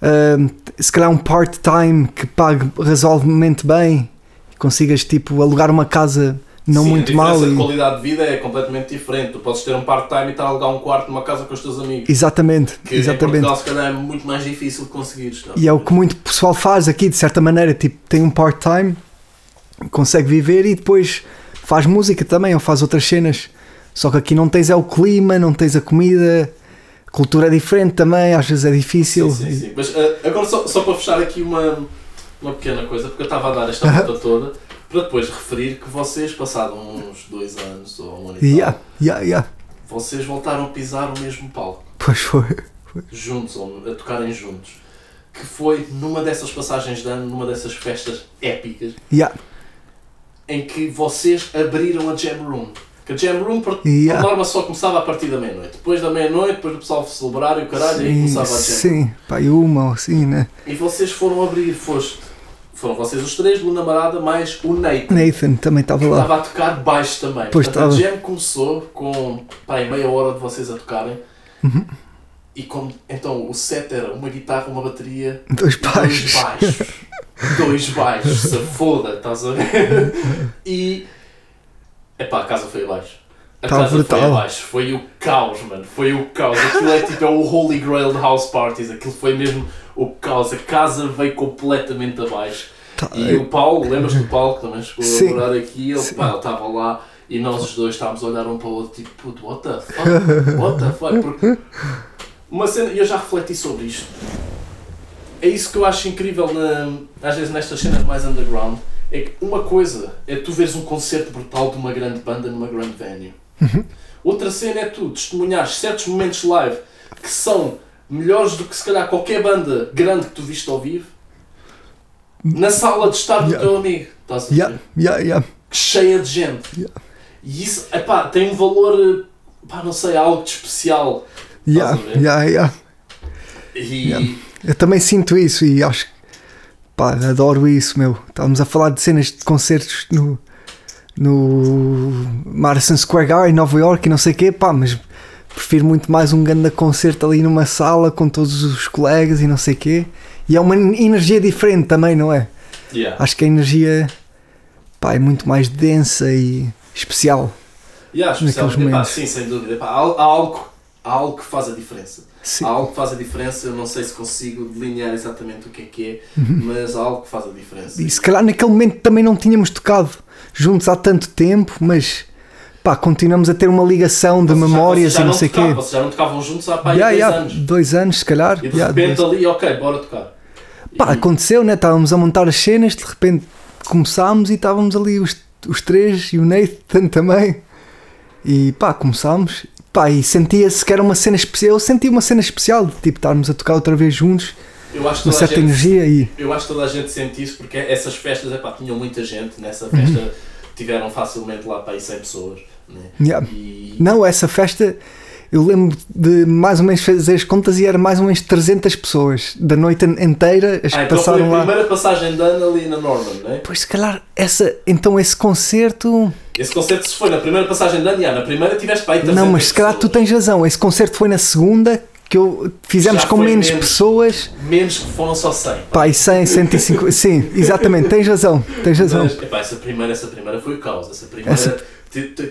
ahm, se calhar um part-time que pague razoavelmente bem e consigas tipo alugar uma casa não Sim, muito a mal. de e- qualidade de vida é completamente diferente. Tu podes ter um part-time e estar a alugar um quarto numa casa com os teus amigos. Exatamente, Que exatamente. Portugal se calhar é muito mais difícil de conseguires. não? E é o que muito pessoal faz aqui, de certa maneira, tipo, tem um part-time, consegue viver e depois faz música também ou faz outras cenas. Só que aqui não tens é o clima, não tens a comida, a cultura é diferente também, às vezes é difícil. Sim, sim, sim. Mas ah, agora só, só para fechar aqui uma, uma pequena coisa, porque eu estava a dar esta volta toda para depois referir que vocês, passados uns dois anos ou um ano e tal, Yeah, yeah, yeah. vocês voltaram a pisar o mesmo palco. Pois foi. juntos, ou a tocarem juntos, que foi numa dessas passagens de ano, numa dessas festas épicas, Yeah, em que vocês abriram a Jam Room. Jam Room, por, Yeah. por norma, só começava a partir da meia-noite. Depois da meia-noite, depois do pessoal celebrar e o caralho, aí sim, começava a Jam sim, e uma ou assim, né? E vocês foram abrir, foste, foram vocês os três, Luna Marada, mais o Nathan. Nathan também estava lá. estava a tocar baixo também. Pois Portanto, estava. a Jam começou com pá, aí meia hora de vocês a tocarem. Uhum. E como, então o set era uma guitarra, uma bateria Dois Dois pais. baixos. Dois baixos, se foda, estás a ver? E. Epá, a casa foi abaixo. A Tá casa brutal. foi abaixo. Foi o caos, mano. Foi o caos. Aquilo é tipo é o Holy Grail de House Parties. Aquilo foi mesmo o caos. A casa veio completamente abaixo. Tá, E o Paulo, lembras do Paulo que também chegou Sim. a morar aqui? Pá, ele estava lá e nós os dois estávamos a olhar um para o outro tipo, puto, what the fuck? What the fuck? Porque uma cena, e eu já refleti sobre isto. É isso que eu acho incrível na, às vezes nestas cenas mais underground. É que uma coisa é tu veres um concerto brutal de uma grande banda numa grande venue. Outra cena é tu testemunhares certos momentos live que são melhores do que se calhar qualquer banda grande que tu viste ao vivo na sala de estar do Yeah. teu amigo. Estás a? Yeah, yeah, yeah. cheia de gente. Yeah. E isso, epá, tem um valor, eh, pá, não sei, algo de especial. Yeah, yeah, yeah. E Yeah. Eu também sinto isso e acho que pá, adoro isso, meu. Estávamos a falar de cenas de concertos no, no Madison Square Garden em Nova York e não sei o quê, pá, mas prefiro muito mais um grande concerto ali numa sala com todos os colegas e não sei o quê. E é uma energia diferente também, não é? yeah. Acho que a energia pá, é muito mais densa e especial. Yeah, especial, naqueles epá, momentos. sim, sem dúvida. Epá, há algo, há algo que faz a diferença. Sim. Há algo que faz a diferença, eu não sei se consigo delinear exatamente o que é que é, Uhum. mas há algo que faz a diferença. E se calhar naquele momento também não tínhamos tocado juntos há tanto tempo, mas pá, continuamos a ter uma ligação de Vocês memórias já e não sei o quê. Vocês já não tocavam juntos há pá, Yeah, dois yeah, anos. dois anos, se calhar. E de yeah, repente dois- ali, ok, bora tocar. Pá, E- aconteceu, né? Estávamos a montar as cenas, de repente começámos e estávamos ali os, os três e o Nathan também. E pá, começámos. Pá, e sentia-se que era uma cena especial. Eu senti uma cena especial de tipo estarmos a tocar outra vez juntos, eu acho uma certa gente energia e. Eu acho que toda a gente sente isso porque essas festas, epá, tinham muita gente, nessa Uhum. festa tiveram facilmente lá para aí 100 pessoas. Né? Yeah. E Não, essa festa eu lembro de mais ou menos fazer as contas e era mais ou menos 300 pessoas da noite inteira as ah, que então foi passaram a lá. primeira passagem de ano ali na Norman, né? Pois se calhar essa, então esse concerto. Esse concerto se foi na primeira passagem de ano, na primeira tiveste para aí 300 Não, mas se calhar tu tens razão. Esse concerto foi na segunda que eu fizemos Já com menos, menos. pessoas. Menos que foram só 100. Pá, e 100, 150. Sim, exatamente, tens razão. Tens razão. Mas, epá, essa primeira, essa primeira foi o caos. Essa primeira, Essa-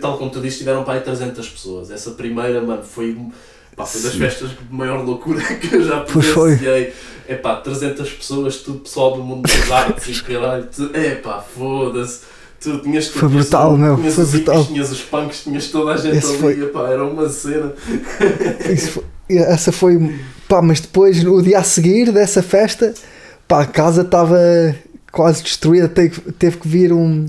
tal como tu disse, tiveram para aí 300 pessoas. Essa primeira, mano, foi, pá, foi das festas de maior loucura que eu já presenciei. Epá, 300 pessoas, tudo pessoal do mundo das artes e caralho. tu- Epá, foda-se. Tu tinhas. Foi tinhas brutal, meu, Tinhas foi os hippies, brutal. tinhas os punks, tinhas toda a gente Esse ali. foi- Epá, era uma cena. Isso foi- essa foi. Pá, mas depois, no dia a seguir dessa festa, pá, a casa estava quase destruída, teve, teve que vir um,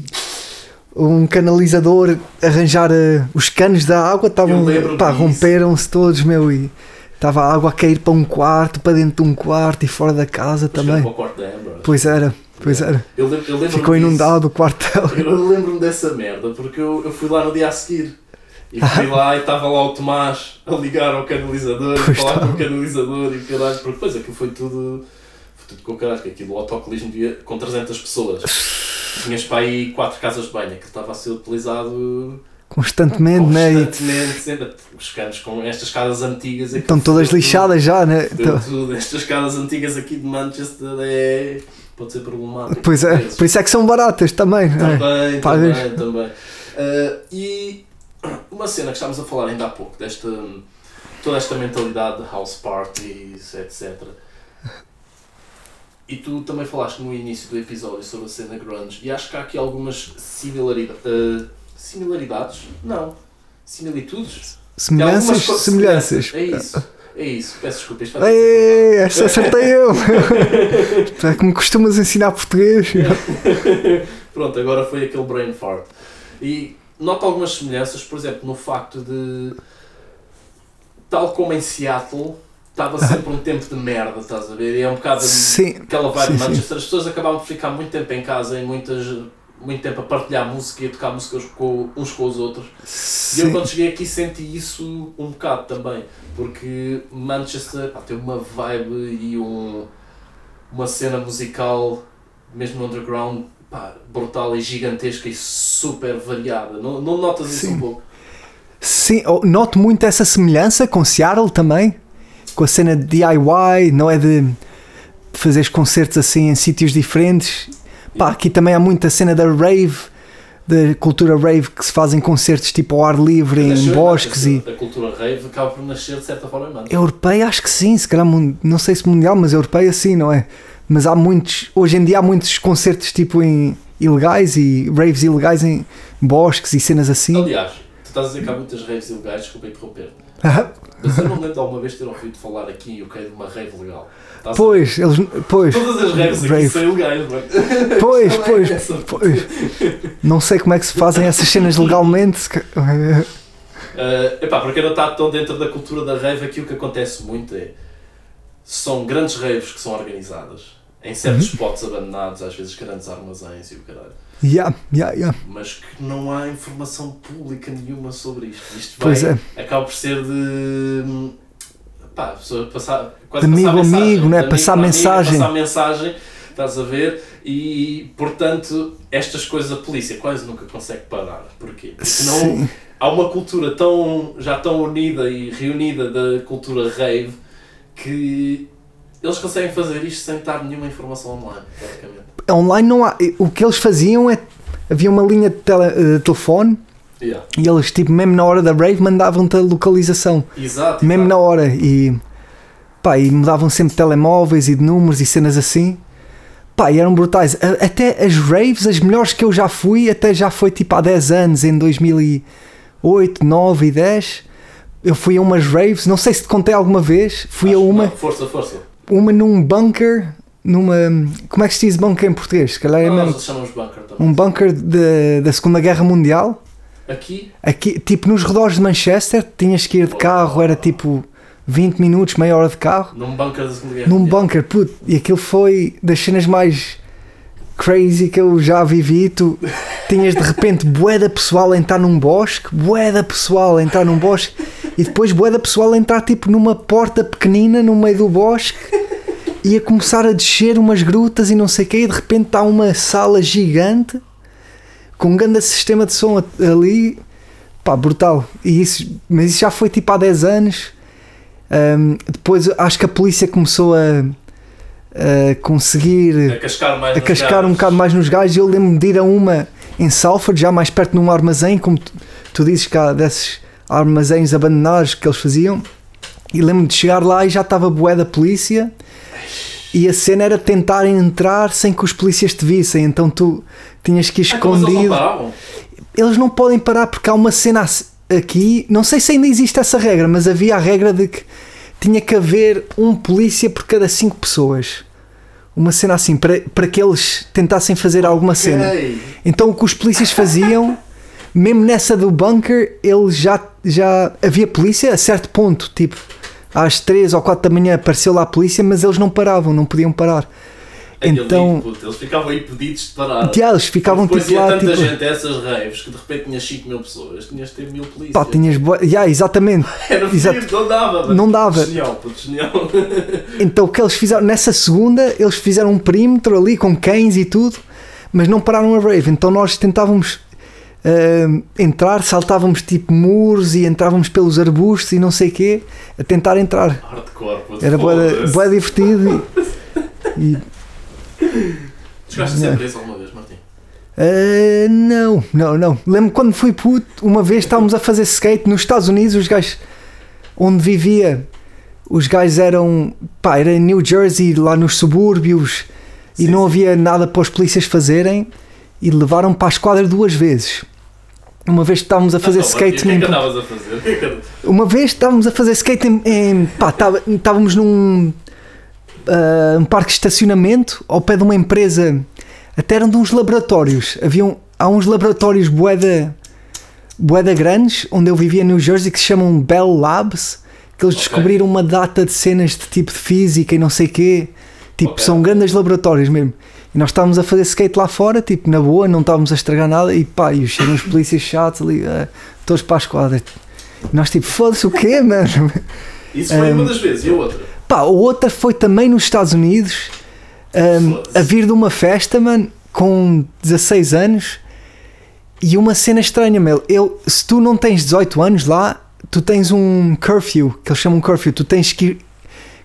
um canalizador arranjar eh, os canos da água, estavam, pá, romperam-se todos, meu, e estava a água a cair para um quarto, para dentro de um quarto e fora da casa foi também. Amber. Pois era, pois era. Eu eu lembro Ficou inundado o quartel. Eu lembro-me dessa merda porque eu, eu fui lá no dia a seguir. E fui lá e estava lá o Tomás a ligar ao canalizador, a Pois falar com o canalizador e caralho, porque depois aquilo foi tudo, foi tudo com o caralho, que aquilo o autocolismo via com 300 pessoas. Tinhas para aí 4 casas de banho, que estava a ser utilizado Constantemente, né? E constantemente, sempre. Os canos com estas casas antigas aquilo estão todas foi tudo- lixadas já, né? Então- tudo. Estas casas antigas aqui de Manchester é. Pode ser problemático. Pois é, por isso é que são baratas também. Também, Pagas. também, também. Ah, e uma cena que estávamos a falar ainda há pouco, desta toda esta mentalidade de house parties, etc. E tu também falaste no início do episódio sobre a cena grunge e acho que há aqui algumas similarida- ah, similaridades, não, similitudes. Semelhanças, semelhanças. É isso, é isso. Peço desculpa. Isto vai Ei, essa acertei eu! Tu é que me costumas ensinar português. Pronto, agora foi aquele brain fart. E noto algumas semelhanças, por exemplo, no facto de, tal como em Seattle, estava sempre um tempo de merda, estás a ver? E é um bocado Sim, aquela vibe sim, de. Manchester. As pessoas acabavam por ficar muito tempo em casa e muitas, muito tempo a partilhar música e a tocar músicas com, uns com os outros. E eu sim. quando cheguei aqui senti isso um bocado também, porque Manchester pá, tem uma vibe e um, uma cena musical, mesmo no underground, pá, brutal e gigantesca e super variada. Não, não notas isso Sim. um pouco? Sim, eu noto muito essa semelhança com Seattle também, com a cena de DIY, não é de fazeres concertos assim em sítios diferentes. Pá, aqui também há muita cena da rave, da cultura rave que se fazem concertos tipo ao ar livre em Nasceu bosques e. A cultura rave acaba por nascer de certa forma Manchester. europeia acho que sim, se calhar não sei se mundial, mas europeia sim, não é? Mas há muitos, hoje em dia há muitos concertos tipo em ilegais e raves ilegais em bosques e cenas assim. Aliás, tu estás a dizer que há muitas raves ilegais, desculpa interromper. Mas eu não lembro de alguma vez ter ouvido falar aqui em UK de uma rave legal. Ver? Pois, eles, pois, Todas as raves aqui Rave. são ilegais, mano. pois, Qual é pois, pois. Não sei como é que se fazem essas cenas legalmente. Uh, epá, para quem não está tão dentro da cultura da rave, aqui o que acontece muito é são grandes raves que são organizadas em certos Uhum. spots abandonados, às vezes grandes armazéns e o caralho, Yeah, yeah, yeah. mas que não há informação pública nenhuma sobre isto. Isto Pois vai, é. acaba por ser de hum, pá, passar, quase De amigo a mensagem, amigo, né? Passar amigo, mensagem. passar mensagem, estás a ver? E portanto, estas coisas a polícia quase nunca consegue parar. Porquê? Porque não, Sim. há uma cultura tão, já tão unida e reunida da cultura rave que eles conseguem fazer isto sem estar nenhuma informação online, praticamente. Online não há. O que eles faziam é. Havia uma linha de tele- eh, telefone Yeah. e eles, tipo, mesmo na hora da rave, mandavam-te a localização. Exato. mesmo na exato. hora e pá, e mudavam sempre telemóveis e de números e cenas assim pá, e eram brutais A- até as raves, as melhores que eu já fui até já foi tipo há 10 anos em 2008, 9 e 10 eu fui a umas raves, não sei se te contei alguma vez fui a Acho que uma, não. Força, força. uma num bunker numa, como é que se diz bunker em português? Se calhar é mesmo Nós chamamos bunker também. um bunker de- da Segunda Guerra Mundial Aqui, Aqui, tipo, nos redores de Manchester, tinhas que ir de carro, era tipo 20 minutos, meia hora de carro, num bunker da Segunda Guerra num Mundial. bunker, puto, e aquilo foi das cenas mais crazy que eu já vivi. Tu tinhas de repente boeda pessoal a entrar num bosque, boeda pessoal a entrar num bosque, e depois boeda pessoal a entrar tipo numa porta pequenina no meio do bosque. E a começar a descer umas grutas e não sei o quê, e de repente está uma sala gigante com um grande sistema de som ali, pá, brutal. E isso, mas isso já foi tipo há 10 anos. Ahm, depois acho que a polícia começou a, a conseguir A cascar mais a cascar um bocado mais nos gajos. Eu lembro-me de ir a uma em Salford, já mais perto num armazém, como tu, tu dizes que há desses armazéns abandonados que eles faziam. E lembro-me de chegar lá e já estava bué da polícia. E a cena era tentar entrar sem que os polícias te vissem, então tu tinhas que ir Ah, então, mas eles não escondido paravam? eles não podem parar porque há uma cena aqui, não sei se ainda existe essa regra, mas havia a regra de que tinha que haver um polícia por cada cinco pessoas. Uma cena assim, para, para que eles tentassem fazer alguma cena. Então o que os polícias faziam, mesmo nessa do bunker, eles já, já havia polícia a certo ponto, tipo às 3 ou 4 da manhã apareceu lá a polícia, mas eles não paravam, não podiam parar. Então- eles ficavam impedidos de parar. Já, eles ficavam Depois tipo lá, tanta tipo, gente a essas raves que de repente tinhas 5 mil pessoas, tinhas de ter mil polícias. pá, tinhas boa. Já, exatamente. Era exato. fedido, não dava. mano. Não dava. Genial, puto, genial. Então o que eles fizeram nessa segunda, eles fizeram um perímetro ali com cães e tudo, mas não pararam a rave. Então nós tentávamos ah, entrar, saltávamos tipo muros e entrávamos pelos arbustos e não sei quê, a tentar entrar. Hardcore. Era bué divertido e, e Chegaste a ser preso alguma vez, Martim? Uh, não, não, não. Lembro quando fui puto, uma vez estávamos a fazer skate nos Estados Unidos, os gajos onde vivia, os gajos eram, pá, era New Jersey, lá nos subúrbios, e Sim, não sim. havia nada para os polícias fazerem, e levaram para a esquadra duas vezes. Uma vez estávamos a fazer Então, skate Martim, O que é que andavas a fazer? É uma vez estávamos a fazer skate em. em- pá, tava- estávamos num. ah, um parque de estacionamento ao pé de uma empresa. Até eram de uns laboratórios. Haviam, há uns laboratórios boeda, boeda grandes, onde eu vivia em New Jersey, que se chamam Bell Labs. Que eles Ok. descobriram uma data de cenas de tipo de física e não sei quê. Tipo, Ok. são grandes laboratórios mesmo. Nós estávamos a fazer skate lá fora, tipo, na boa, não estávamos a estragar nada. E pá, e os os polícias chatos ali, ah, todos para a esquadra. E nós tipo, foda-se o quê, mano? Isso foi Um, uma das vezes, e a outra? Pá, a outra foi também nos Estados Unidos, um, a vir de uma festa, mano, com 16 anos. E uma cena estranha, meu. Eu, se tu não tens 18 anos lá, tu tens um curfew, que eles chamam curfew. Tu tens que, ir-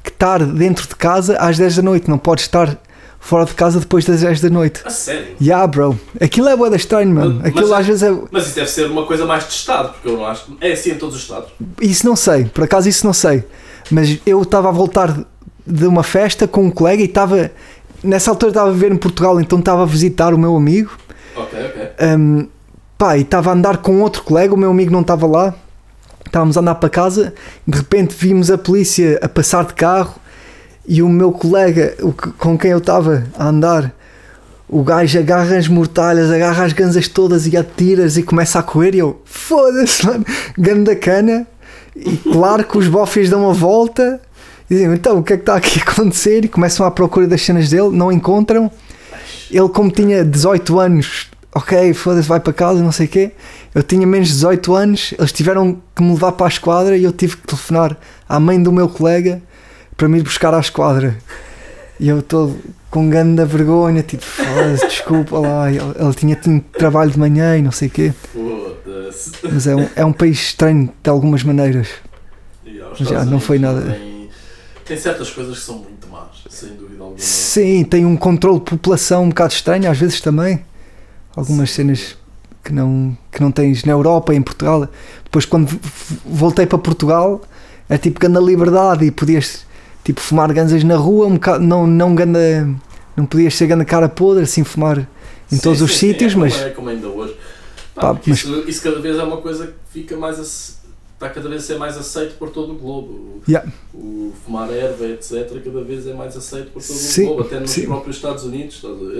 que estar dentro de casa às 10 da noite. Não podes estar fora de casa depois das 10 da noite. A sério? Yeah, bro. Aquilo é boeda estranho, mano. Aquilo mas- às vezes é. Mas isso deve ser uma coisa mais de Estado, porque eu não acho que. É assim em todos os Estados. Isso não sei, por acaso isso não sei. Mas eu estava a voltar de uma festa com um colega e estava. Nessa altura estava a viver em Portugal, então estava a visitar o meu amigo. Ok, ok. Um, pá, e estava a andar com outro colega, o meu amigo não estava lá. Estávamos a andar para casa, de repente vimos a polícia a passar de carro e o meu colega, o que- com quem eu estava a andar, o gajo agarra as mortalhas, agarra as ganzas todas e atira-as e começa a correr. E eu, foda-se, ganda cana. E claro que os bofes dão uma volta e dizem, então o que é que está aqui a acontecer? E começam à procura das cenas dele, não encontram. Ele, como tinha 18 anos, ok, foda-se, vai para casa, não sei o quê. Eu tinha menos de 18 anos, eles tiveram que me levar para a esquadra e eu tive que telefonar à mãe do meu colega para me ir buscar à esquadra. E eu estou com grande vergonha, tipo, foda-se, desculpa lá. Ele, ele tinha tido trabalho de manhã e não sei o quê. Foda-se. Mas é um, é um país estranho de algumas maneiras. Já, não foi nada. Tem, tem certas coisas que são muito más, sem dúvida alguma. Sim, tem um controle de população um bocado estranho, às vezes também. Algumas cenas que não, que não tens na Europa em Portugal. Depois, quando voltei para Portugal, é tipo ganda liberdade e podias tipo fumar ganzas na rua, um bocado, não, não ganda. Não podias ser ganda cara podre, assim, fumar em Sim, todos os sim, sim, sítios, é mas É como ainda hoje. Pá, Pá, mas- isso, isso cada vez é uma coisa que fica mais. Está cada vez a ser mais aceito por todo o globo. O, Yeah. o fumar erva, etc., cada vez é mais aceito por todo Sim, o globo, até nos sim. próprios Estados Unidos?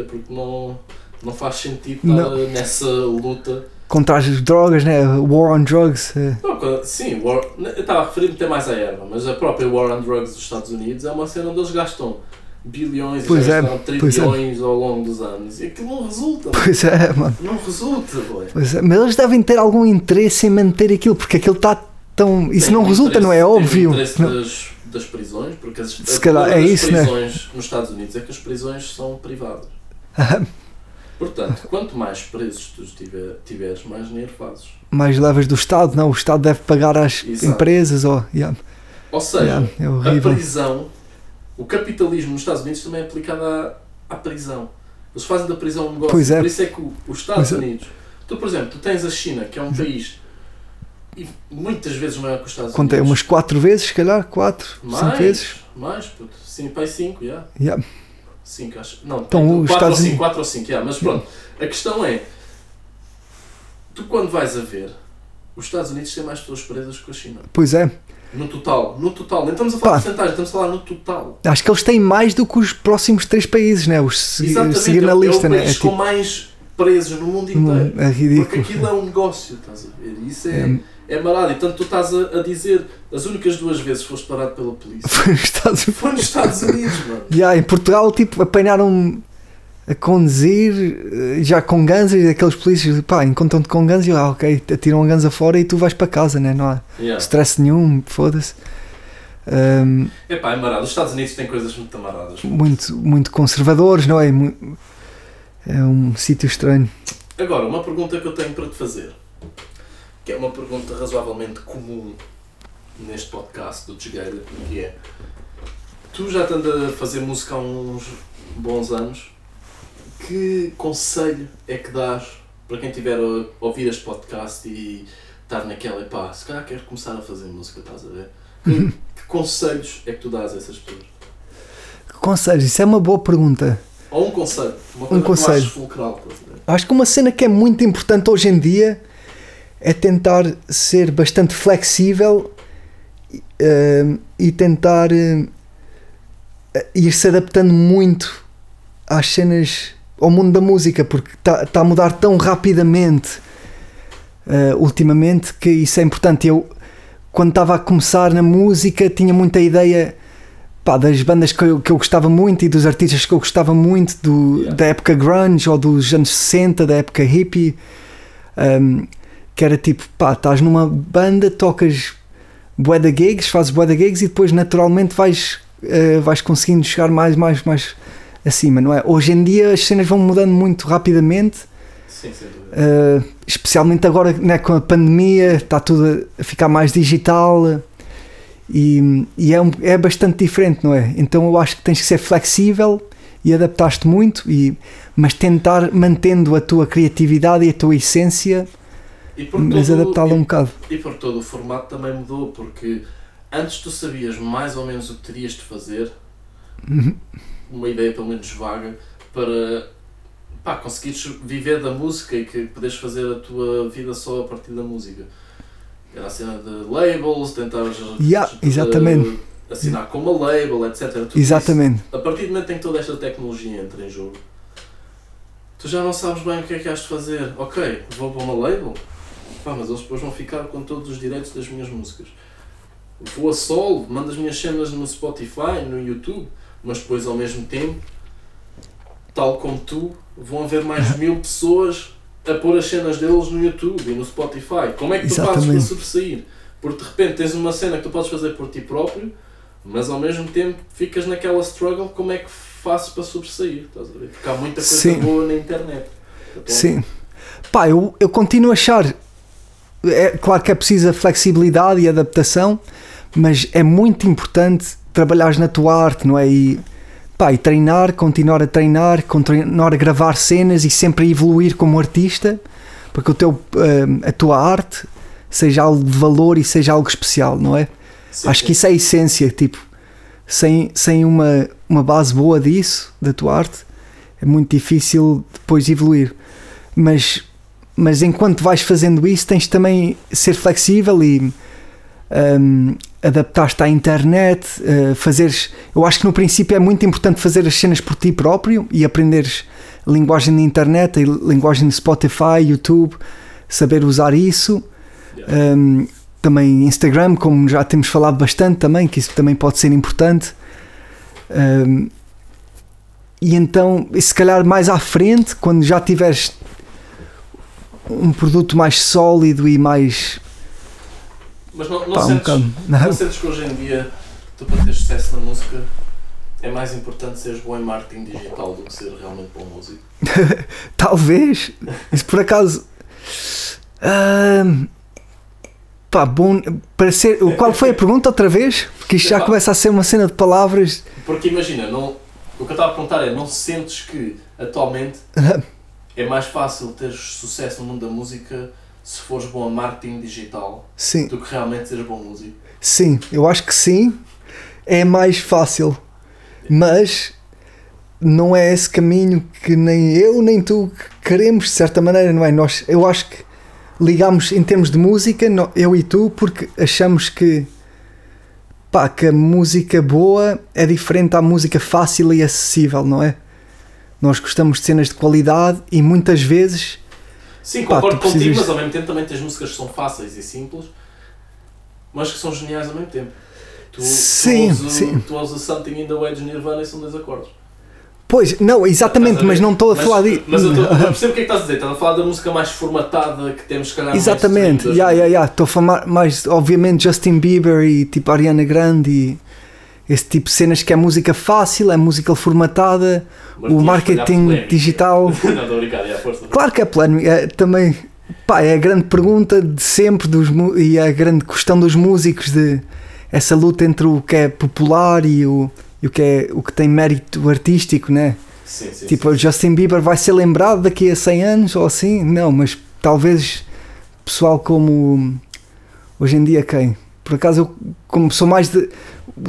Porque não, não faz sentido Não. estar nessa luta. Contra as drogas, né? War on drugs. é. Não, sim, war, eu estava a referir-me até mais à erva, mas a própria War on Drugs dos Estados Unidos é uma cena onde eles gastam bilhões Pois e é, é. trilhões ao longo dos anos e aquilo não resulta. Pois é, mano. Não resulta, boy. Pois é. Mas eles devem ter algum interesse em manter aquilo, porque aquilo está tão. Isso Tem não resulta, não é óbvio. Tem o interesse Não. das, das prisões, porque as, Se calhar é isso, né? prisões nos Estados Unidos é que as prisões são privadas. Portanto, quanto mais presos tu tiver, tiveres, mais dinheiro fazes. mais levas do Estado, não, o Estado deve pagar às Exato. empresas ou yeah, Ou seja, yeah, é a prisão, o capitalismo nos Estados Unidos também é aplicado à, à prisão. Eles fazem da prisão um negócio. Pois é. Por isso é que os Estados Pois é. Unidos. Tu, por exemplo, tu tens a China, que é um país e muitas vezes maior que os Estados Quanto é? Unidos. Umas 4 vezes, se calhar? 4, 5 mais, vezes? mais, puto. Sim, pai 5, já. Yeah. 5, acho. Não, Então, os 4 ou Estados 5, Unidos- 4 ou 5, já. Mas pronto, a questão é: tu quando vais a ver, os Estados Unidos têm mais pessoas presas que a China. Pois é. No total, no total. Nem estamos a falar Pá. de porcentagem, estamos a falar no total. Acho que eles têm mais do que os próximos três países, né? Os seguir na é, o- lista, é o né? É com tipo, mais presos no mundo inteiro. é Porque ridículo. aquilo é um negócio, estás a ver? Isso é, é marado. E tanto tu estás a, a dizer, as únicas duas vezes foste parado pela polícia Foi nos Estados Unidos. foi nos Estados Unidos, mano. Yeah, em Portugal, tipo, apanharam a conduzir eh, já com ganzas e aqueles polícias, pá, encontram-te com ganzas e ah, ok, atiram a ganza fora e tu vais para casa, né? Não há Yeah. stress nenhum, foda-se. Ahm, Epá, é marado. Os Estados Unidos têm coisas muito amaradas. muito, muito conservadores, não é? É um sítio estranho. Agora, uma pergunta que eu tenho para te fazer, que é uma pergunta razoavelmente comum neste podcast do Desgueira, que é tu já estás a fazer música há uns bons anos, que conselho é que dás para quem estiver a ouvir este podcast e estar naquela, pá, se calhar quero começar a fazer música, estás a ver? Que, que conselhos é que tu dás a essas pessoas? Conselhos, isso é uma boa pergunta. Ou um conselho, uma coisa que tu conselho. achas fulcral, estás a ver? Acho que uma cena que é muito importante hoje em dia é tentar ser bastante flexível eh, e tentar eh, ir se adaptando muito às cenas, ao mundo da música, porque está tá a mudar tão rapidamente eh, ultimamente que isso é importante. Eu, quando estava a começar na música, tinha muita ideia pá, das bandas que eu, que eu gostava muito e dos artistas que eu gostava muito do, Yeah. da época grunge ou dos anos 60, da época hippie, um, que era tipo, pá, estás numa banda, tocas bué de gigs, fazes bué de gigs e depois naturalmente vais, eh, vais conseguindo chegar mais, mais, mais acima, não é? Hoje em dia as cenas vão mudando muito rapidamente, Sim. Uh, especialmente agora né, com a pandemia, está tudo a ficar mais digital uh, e, e é, um- é bastante diferente, não é? Então eu acho que tens que ser flexível e adaptar-te muito, e, mas tentar mantendo a tua criatividade e a tua essência, mas adaptá-la um bocado. E por todo o formato também mudou, porque antes tu sabias mais ou menos o que terias de fazer, Uhum. uma ideia pelo menos vaga, para pá, conseguires viver da música e que poderes fazer a tua vida só a partir da música. Era a cena de labels, tentares Yeah, exatamente. assinar com uma label, etc. Tudo Exatamente. isso, a partir do momento em que toda esta tecnologia entra em jogo, tu já não sabes bem o que é que has de fazer. Ok, vou para uma label, pá, mas eles depois vão ficar com todos os direitos das minhas músicas. Vou a solo, mando as minhas cenas no Spotify, no YouTube, mas depois ao mesmo tempo, tal como tu, vão haver mais mil pessoas a pôr as cenas deles no YouTube e no Spotify. Como é que tu fazes para sobressair? Porque de repente tens uma cena que tu podes fazer por ti próprio, mas ao mesmo tempo ficas naquela struggle, como é que faço para sobressair? Estás a ver? Porque há muita coisa Sim. boa na internet. Sim. Pá, eu, eu continuo a achar. É claro que é preciso a flexibilidade e adaptação, mas é muito importante trabalhares na tua arte, não é? E, pá, e treinar, continuar a treinar, continuar a gravar cenas e sempre a evoluir como artista, porque o teu, hum, a tua arte seja algo de valor e seja algo especial, não é? Sim, Acho que isso é a essência, tipo, sem, sem uma, uma base boa disso, da tua arte, é muito difícil depois evoluir. Mas, mas enquanto vais fazendo isso, tens de também ser flexível e hum, adaptar-te à internet, uh, fazeres. Eu acho que no princípio é muito importante fazer as cenas por ti próprio e aprenderes a linguagem da internet, a linguagem de Spotify, YouTube, saber usar isso. Yeah. Um, também Instagram, como já temos falado bastante também, que isso também pode ser importante. Um, e então, e se calhar mais à frente, quando já tiveres um produto mais sólido e mais. Mas não, não, Pá, um sentes, bocado. não sentes que hoje em dia, tu para ter sucesso na música, é mais importante seres bom em marketing digital do que ser realmente bom músico? Talvez. Isso por acaso. Ahm, pá, bom. Para ser, qual foi a pergunta outra vez? Porque isto já começa a ser uma cena de palavras. Porque imagina, não, o que eu estava a perguntar é, não sentes que atualmente é mais fácil teres sucesso no mundo da música se fores bom a marketing digital Sim. do que realmente seres bom músico? Sim, eu acho que sim. É mais fácil. Mas não é esse caminho que nem eu nem tu queremos, de certa maneira, não é? Nós, eu acho que ligamos em termos de música, eu e tu, porque achamos que pá, que a música boa é diferente à música fácil e acessível, não é? Nós gostamos de cenas de qualidade e muitas vezes Sim, Pá, concordo contigo, precisas- mas ao mesmo tempo também tens músicas que são fáceis e simples, mas que são geniais ao mesmo tempo. Tu, Sim, tu, ouves, sim. tu ouves o Something in the Way de Nirvana e são dois acordes. Pois, não, exatamente, mas não estou a Mas- falar disso. Mas eu, tô, eu percebo o que é que estás a dizer, estás a falar da música mais formatada que temos, se calhar, Exatamente, das- yeah, yeah. estou a falar mais, obviamente, Justin Bieber e tipo Ariana Grande e esse tipo de cenas que é música fácil, é música formatada, Martim, o marketing digital. Não, a brincar, é a força. Claro que é polémico, é, também pá, é a grande pergunta de sempre dos, e a grande questão dos músicos de essa luta entre o que é popular e o, e o, que, é, o que tem mérito artístico, né? Sim, sim, Tipo, sim. o Justin Bieber vai ser lembrado daqui a 100 anos ou assim? Não, mas talvez pessoal como hoje em dia quem? Por acaso eu como sou mais de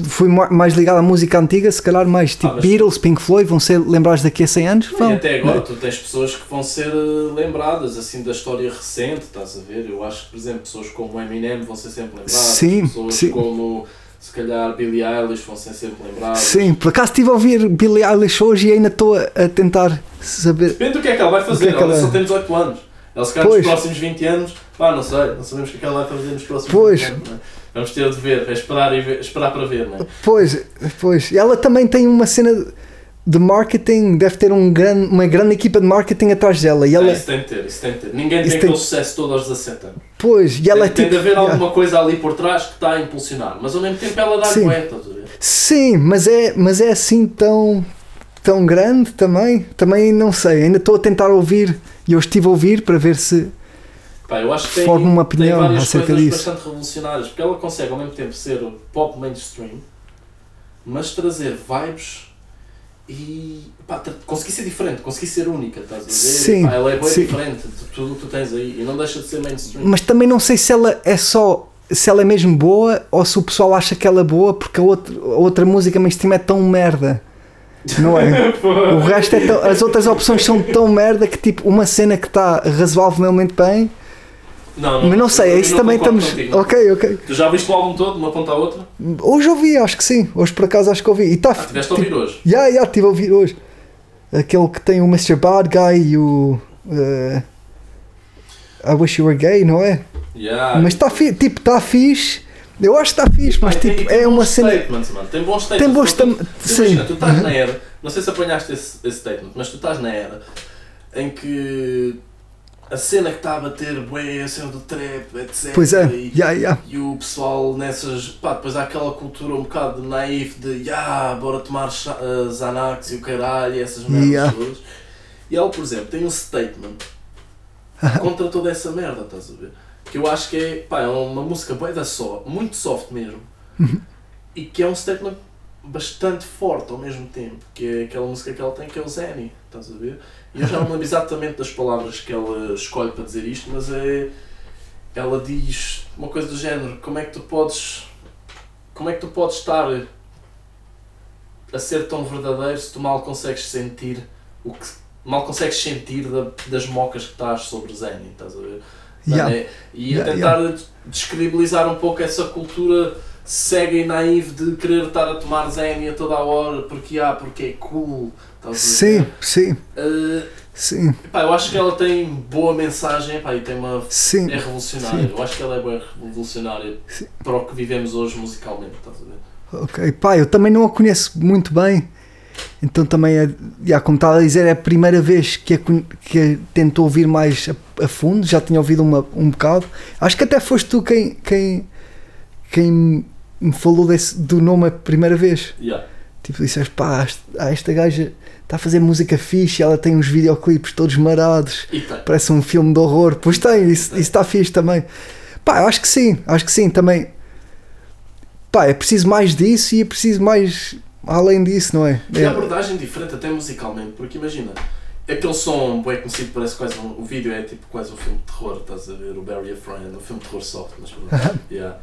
fui ma- mais ligado à música antiga, se calhar mais tipo Ah, Beatles, Pink Floyd, vão ser lembrados daqui a 100 anos? E Vão. até agora tu tens pessoas que vão ser eh, lembradas assim da história recente, estás a ver? Eu acho que, por exemplo, pessoas como Eminem vão ser sempre lembradas, Sim, pessoas sim. como se calhar Billie Eilish vão ser sempre lembradas. Sim, por acaso estive a ouvir Billie Eilish hoje e ainda estou a, tentar saber. Depende do que é que ela vai fazer, que é que ela ela- só tem 18 anos. Ela se calhar nos próximos 20 anos, pá, não sei, não sabemos o que é que ela vai fazer nos próximos Pois. 20 anos. não é? Vamos ter de ver, é esperar, e ver- esperar para ver, não é? Pois, pois. Ela também tem uma cena de marketing, deve ter um grande, uma grande equipa de marketing atrás dela. E ela, Ah, isso tem de ter, isso tem de ter. Ninguém tem tem- aquele sucesso todo aos 17 anos. pois, e ela tem, é tem tipo. de haver yeah. alguma coisa ali por trás que está a impulsionar, mas ao mesmo tempo ela dá Sim. cuenta? Sim, mas é, mas é assim tão, tão grande também. Também não sei, ainda estou a tentar ouvir e eu estive a ouvir para ver se. Pá, eu acho que tem, Forma uma opinião tem várias acerca coisas disso. bastante revolucionárias, porque ela consegue ao mesmo tempo ser pop mainstream, mas trazer vibes e pá, conseguir ser diferente, conseguir ser única, estás a ver? Sim, Pá, ela é bem sim. diferente de tudo o que tu tens aí e não deixa de ser mainstream. Mas também não sei se ela é só. Se ela é mesmo boa ou se o pessoal acha que ela é boa porque a outra, a outra música mainstream é tão merda. Não é? O resto é tão, as outras opções são tão merda que tipo uma cena que está razoavelmente bem, não, mas não sei, eu- eu isso não também estamos. contigo, não. Ok, ok. Tu já viste o álbum todo, de uma ponta à outra? Hoje ouvi, acho que sim. Hoje por acaso acho que ouvi. E está. Ah, tiveste a ouvir hoje. Já, já, estive a ouvir hoje. Aquele que tem o Mr. Bad Guy e o. eh, I Wish You Were Gay, não é? Yeah. Mas está fixe, tipo, está fixe. Eu acho que está fixe, mas tem- tipo, tem é uma cena. statements, mano. Tem bons statements. Tem bons tu sim. Imagina, tu estás na era, não sei se apanhaste esse, esse statement, mas tu estás na era em que a cena que está a bater, bué, a cena do trap, etc. Pois é, E, já, já. e o pessoal nessas. pá, depois há aquela cultura um bocado naif de, ya, bora tomar uh, Xanax e o caralho, e essas merdas Yeah. todas. E ela, por exemplo, tem um statement contra toda essa merda, estás a ver? Que eu acho que é, pá, é uma música bué da só, muito soft mesmo. E que é um statement bastante forte ao mesmo tempo, que é aquela música que ela tem que é o Zenny, estás a ver? E eu já não me lembro exatamente das palavras que ela escolhe para dizer isto, mas é. Ela diz uma coisa do género, como é que tu podes. Como é que tu podes estar a ser tão verdadeiro se tu mal consegues sentir o que. mal consegues sentir da- das mocas que estás sobre Zenny, estás a ver? É, e a Yeah, tentar descredibilizar um pouco essa cultura cega e naive de querer estar a tomar Zen a toda a hora porque, ah, porque é cool. Sim, sim, Uh, sim, pá, eu acho que ela tem boa mensagem pá, e tem uma. sim. É revolucionária. Sim. Eu acho que ela é bem revolucionária Sim. para o que vivemos hoje musicalmente. Estás a ver? Ok, pá, eu também não a conheço muito bem. Então também, é, já, como estava a dizer, é a primeira vez que a, que a tento ouvir mais a, a fundo. Já tinha ouvido uma, um bocado. Acho que até foste tu quem, quem, quem me falou desse, do nome a primeira vez. Yeah. Tipo, disseste, pá, esta, ah, esta gaja está a fazer música fixe, ela tem uns videoclipes todos marados, tem. parece um filme de horror. Pois tem, isso, isso está fixe também. Pá, eu acho que sim, acho que sim, também. Pá, é preciso mais disso e é preciso mais além disso, não é? E a É- abordagem diferente até musicalmente, porque imagina, aquele som bem conhecido, parece quase um, o vídeo é tipo quase um filme de terror, estás a ver, o Barry a Friend, um filme de terror soft, mas pronto. yeah.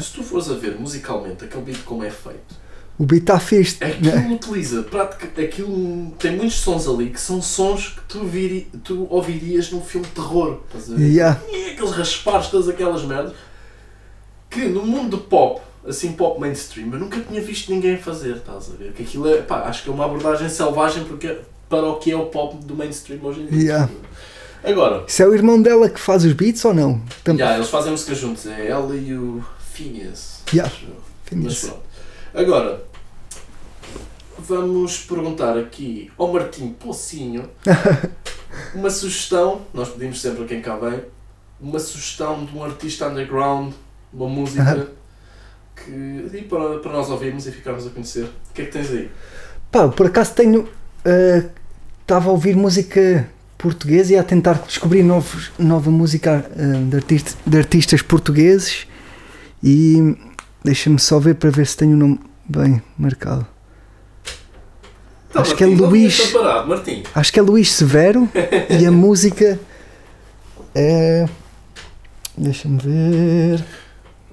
Se tu fores a ver musicalmente aquele beat como é feito, o beat está fixe. é né? aquilo utiliza, prática, aquilo tem muitos sons ali que são sons que tu, viri, tu ouvirias num filme de terror, estás a ver? Yeah. E aqueles raspares, todas aquelas merdas, que no mundo do pop assim pop mainstream, eu nunca tinha visto ninguém fazer, estás a ver? Que aquilo é, pá, acho que é uma abordagem selvagem porque para o que é o pop do mainstream hoje em dia. Yeah. Agora, Isso é o irmão dela que faz os beats ou não? Tam- yeah, eles fazem música juntos, é ela e o Phineas. Yeah. eu. Mas pronto. Agora, vamos perguntar aqui ao Martim Pocinho uma sugestão, nós pedimos sempre a quem cá vem, uma sugestão de um artista underground, uma música que, e para, para nós ouvirmos e ficarmos a conhecer. O que é que tens aí? Pá, por acaso tenho. Estava a ouvir música portuguesa e a tentar descobrir novos, nova música ah, de, artista, de artistas portugueses e deixa-me só ver para ver se tenho o nome bem marcado. Tá, Acho que é Martim, Luís-. Martim, Acho que é Luís Severo e a música é. Deixa-me ver.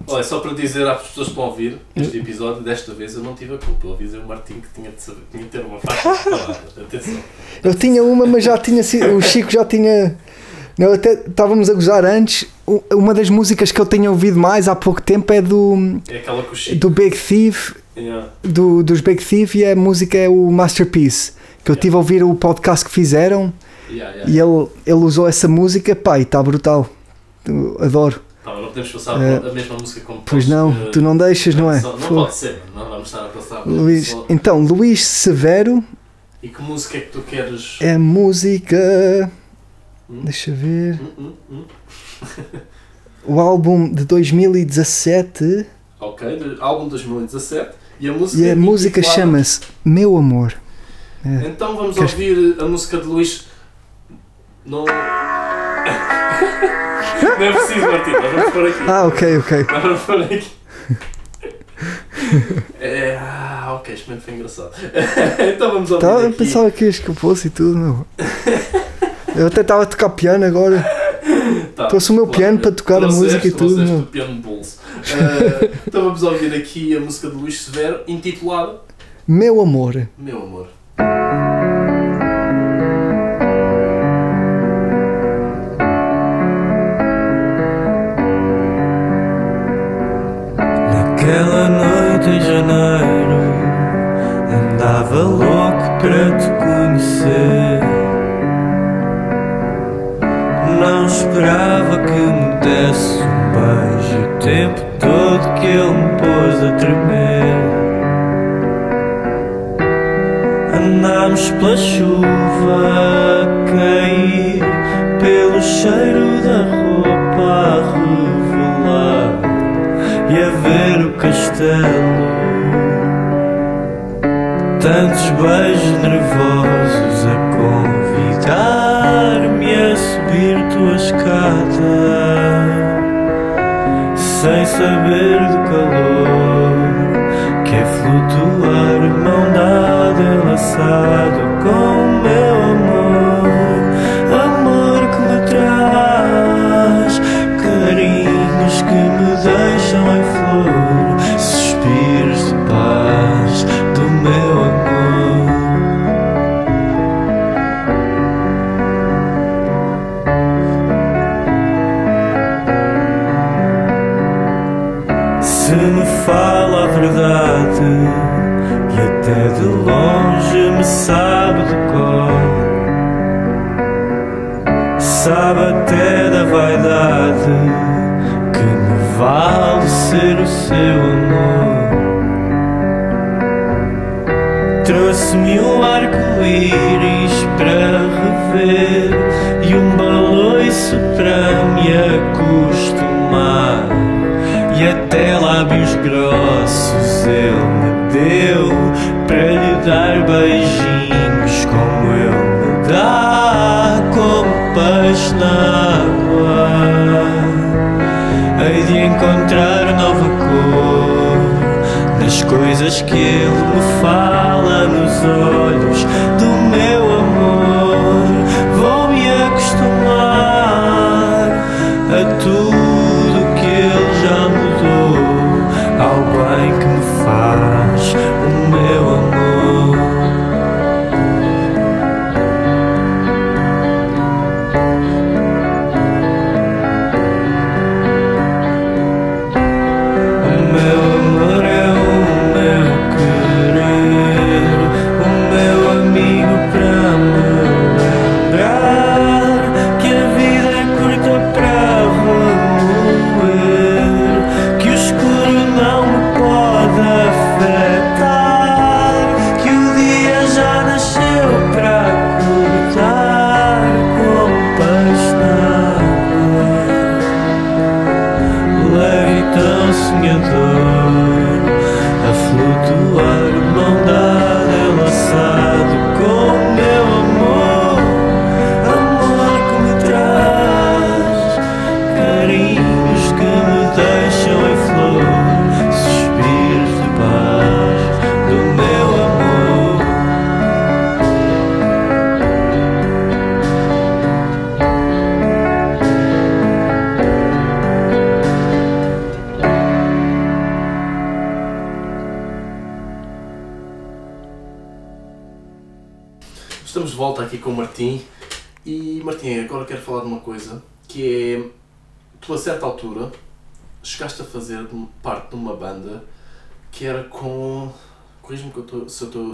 olha, só para dizer às pessoas que estão a ouvir este episódio, desta vez eu não tive a culpa. Eu avisei o Martim que tinha de, saber, tinha de ter uma faixa preparada. Atenção. Eu tinha uma, mas já tinha sido. O Chico já tinha. Não, até estávamos a gozar antes. Uma das músicas que eu tenho ouvido mais há pouco tempo é do, É aquela Chico. do Big Thief, Yeah. do, dos Big Thief, e a música é o Masterpiece. Que eu Yeah. tive a ouvir o podcast que fizeram Yeah, yeah. e ele, ele usou essa música, pá, e está brutal. Eu adoro. Tá, não podemos passar Eh, a mesma música como Pois não, eh, tu não deixas, não é? só- Não Fogo. pode ser, não vamos estar a passar. Luís, só- então, Luís Severo E que música é que tu queres? é música. Deixa ver. Hum, hum, hum. O álbum de 2017 Ok, de- álbum 2017 e a música. e a música intitulada- chama-se Meu Amor. É. Então vamos Queres- ouvir a música de Luís. Não. não é preciso, Martim, nós vamos por aqui. Ah, ok, ok. Nós vamos por aqui. É, ah, ok, este momento foi engraçado. então vamos ouvir Tá, eu aqui. pensava que eu fosse e tudo, meu. Eu até estava a tocar piano agora. Tá, trouxe o meu piano para tocar a música e tudo, meu. piano bolso. Eh, então vamos ouvir aqui a música de Luís Severo, intitulada Meu Amor. Meu Amor.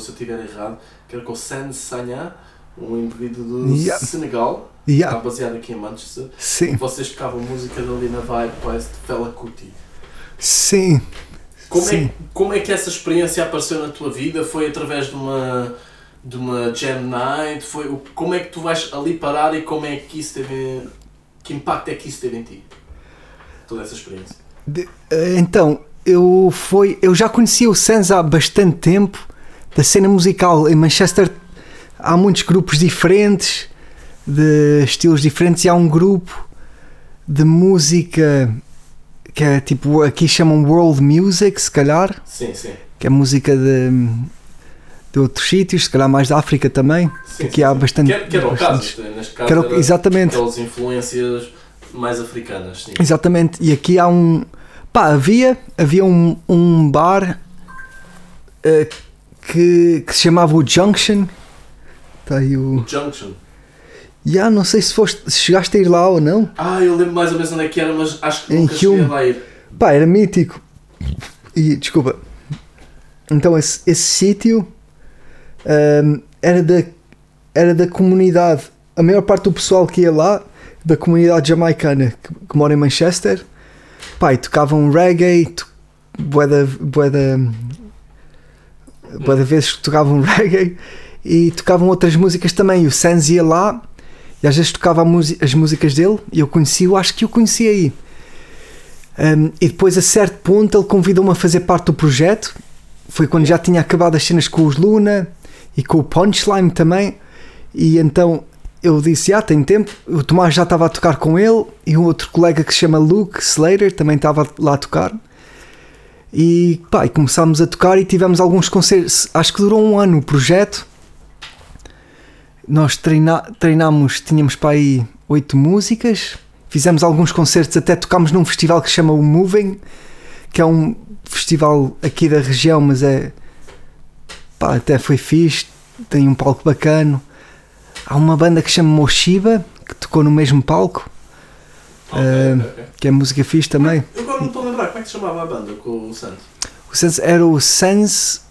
Se eu estiver errado, que era com o San Sanha, um indivíduo do Yeah. Senegal, Yeah, está baseado aqui em Manchester. sim, Vocês tocavam música dali na vibe quase de Fela Kuti. sim. Como Sim. é, como é que essa experiência apareceu na tua vida? Foi através de uma, de uma jam night? Foi, como é que tu vais ali parar e como é que isso teve. Que impacto é que isso teve em ti? Toda essa experiência. De- eh, então, eu, foi, eu já conhecia o Sans há bastante tempo, da cena musical em Manchester. Há muitos grupos diferentes, de estilos diferentes, e há um grupo de música que é tipo, aqui chamam World Music, se calhar, Sim, sim. que é música de, de outros sítios, se calhar mais da África também. sim Aqui há bastante. Que, era- que era o caso, é, neste caso. que era exatamente. Aquelas influências mais africanas, sim. Exatamente, e aqui há um. Pá, havia, havia um, um bar eh, que, que se chamava o Junction. Está aí o. Junction. Já não sei se, foste, se chegaste a ir lá ou não. Ah, eu lembro mais ou menos onde é que era, mas acho que Em nunca cheguei Hume. a lá ir. Pá, era mítico. E desculpa. Então esse, esse sítio ahm, era, da, era da comunidade. A maior parte do pessoal que ia lá, da comunidade jamaicana que, que mora em Manchester, pá, tocavam reggae, to, bué da, bué da vezes tocavam reggae e tocavam outras músicas também. E o Sans ia lá e às vezes tocava as músicas dele e eu conheci-o, acho que o conheci aí. Um, e depois, a certo ponto, ele convidou-me a fazer parte do projeto. Foi quando já tinha acabado as cenas com os Luna e com o Punchline também. E então eu disse: Ah, tem tempo. O Tomás já estava a tocar com ele e um outro colega que se chama Luke Slater também estava lá a tocar. E pá, e começámos a tocar e tivemos alguns concertos. Acho que durou um ano o projeto. Nós treina, treinámos, tínhamos para aí oito músicas. Fizemos alguns concertos, até tocámos num festival que se chama o Moving, que é um festival aqui da região, mas é pá, até foi fixe, tem um palco bacana. Há uma banda que se chama Moshiba, que tocou no mesmo palco, Ok, Eh, ok, ok. que é música fixe também. Eu agora não estou a lembrar como é que se chamava a banda com o Santos. O Sans era o Sans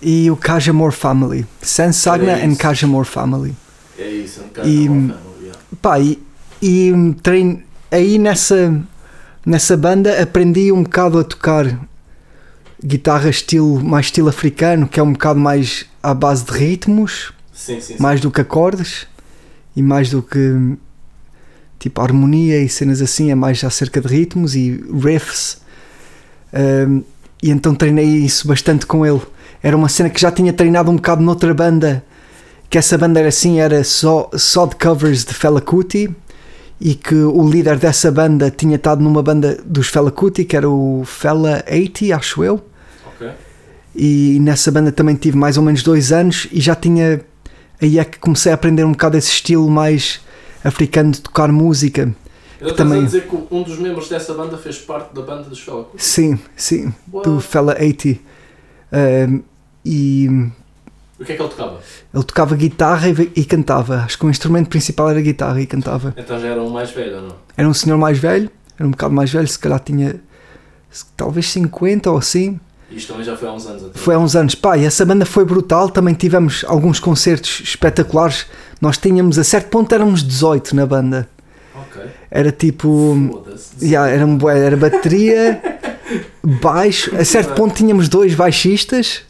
e o Cajamore Family. Sans Sagna Era and. Cajamore Family. É isso, um bocado E- como a família. Pá, e, e hum, treino, aí nessa, nessa banda aprendi um bocado a tocar guitarra estilo, mais estilo africano, que é um bocado mais à base de ritmos, Sim, sim, sim. mais do que acordes e mais do que tipo harmonia e cenas assim, é mais acerca de ritmos e riffs. Um, e então treinei isso bastante com ele. Era uma cena que já tinha treinado um bocado noutra banda, que essa banda era assim, era só, só de covers de Fela Kuti e que o líder dessa banda tinha estado numa banda dos Fela Kuti, que era o Fela 80, acho eu Ok. e nessa banda também tive mais ou menos dois anos e já tinha aí é que comecei a aprender um bocado esse estilo mais africano de tocar música Eu Também- também a dizer que um dos membros dessa banda fez parte da banda dos Fela Kuti. sim, sim, do Uau. Fela 80 Um, e O que é que ele tocava? ele tocava guitarra e, e cantava acho que o instrumento principal era guitarra e cantava Então já era um mais velho ou não? era um senhor mais velho era um bocado mais velho, se calhar tinha talvez 50 ou assim Isto também já foi há uns anos atrás. Foi há uns anos. Pá, e essa banda foi brutal. Também tivemos alguns concertos espetaculares. Nós tínhamos, a certo ponto, éramos 18 na banda. Ok. Era tipo. Yeah, era, um era bateria, baixo. A certo ponto tínhamos dois baixistas.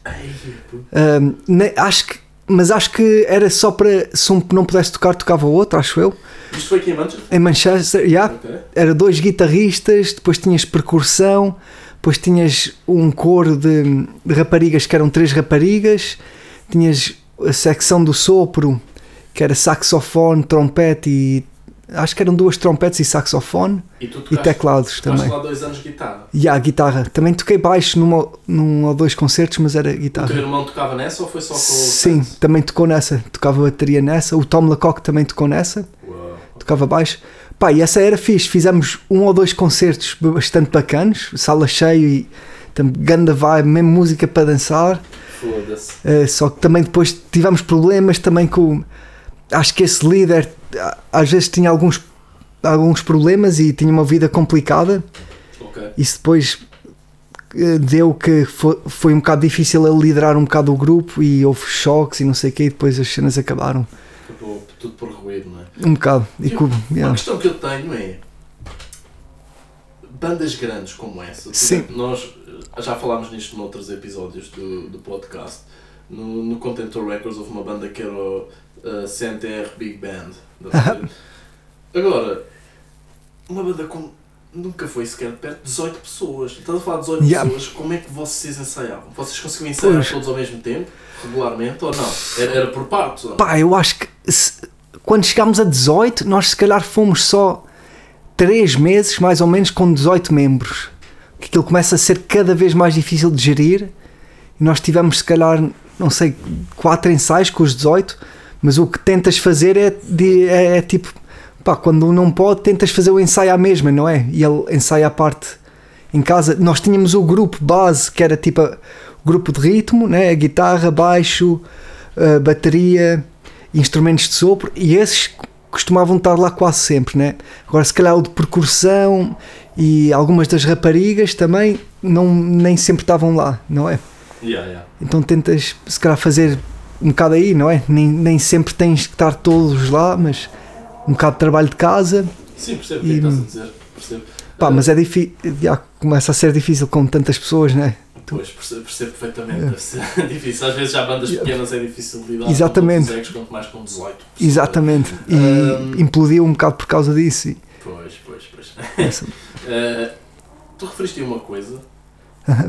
Ahm, ne- acho que, mas acho que era só para. Se um não pudesse tocar, tocava o outro, acho eu. Isto foi aqui em Manchester? Em Manchester, yeah, Ok. era dois guitarristas. Depois tinhas percussão. Depois tinhas um coro de, de raparigas que eram três raparigas. Tinhas a secção do sopro, que era saxofone, trompete e. Acho que eram duas trompetes e saxofone. E tu E tocaste, teclados tocaste também. lá dois anos guitarra. E a guitarra. Também toquei baixo numa, num ou dois concertos, mas era O teu guitarra. irmão tocava nessa ou foi só com o Sim, Santos? também tocou nessa. Tocava bateria nessa. O Tom Lacock também tocou nessa. Uau. Tocava baixo. Pá, e essa era fixe. Fizemos um ou dois concertos bastante bacanos. Sala cheia e Tam- Ganda vibe, mesmo música para dançar. Foda-se. Uh, só que também depois tivemos problemas também com. Acho que esse líder às vezes tinha alguns, alguns problemas e tinha uma vida complicada. Ok. Isso depois uh, deu que foi, foi um bocado difícil ele liderar um bocado o grupo e houve choques e não sei o que, e depois as cenas acabaram. Acabou tudo por ruído, não é? Um bocado. E com- Uma yeah. questão que eu tenho é bandas grandes como essa. Sim. Nós eh, já falámos nisto noutros episódios do, do podcast. No, no Contentor Records houve uma banda que era o uh, CNTR Big Band. Agora, uma banda com nunca foi sequer perto de 18 pessoas. Estás a falar de 18 Yeah. pessoas, como é que vocês ensaiavam? Vocês conseguiam ensaiar Pois. todos ao mesmo tempo, regularmente, ou não? Era, era por partes? Pá, eu acho que se- quando chegámos a 18, nós se calhar fomos só 3 meses, mais ou menos, com 18 membros. Que aquilo começa a ser cada vez mais difícil de gerir. E nós tivemos, se calhar, não sei, 4 ensaios com os 18, mas o que tentas fazer é, de- é- é tipo, pá, quando não pode, tentas fazer o ensaio à mesma, não é? E ele ensaia a parte em casa. Nós tínhamos o grupo base, que era tipo a- o grupo de ritmo, né? a guitarra, baixo, a bateria, instrumentos de sopro, e esses costumavam estar lá quase sempre, né? Agora, se calhar o de percussão e algumas das raparigas também não, nem sempre estavam lá, não é? Yeah, yeah. Então tentas, se calhar, fazer um bocado aí, não é? Nem, nem sempre tens que estar todos lá, mas um bocado de trabalho de casa, Sim, percebo o que é que estás a dizer. Percebo. pá, mas é difícil, já começa a ser difícil com tantas pessoas, não é? Pois, percebo, percebo perfeitamente. Ser difícil. Às vezes já bandas pequenas é difícil lidar Exatamente. com quanto mais com 18. Exatamente. E Ahm. implodiu um bocado por causa disso. e- Pois, pois, pois. Eh, tu referiste a uma coisa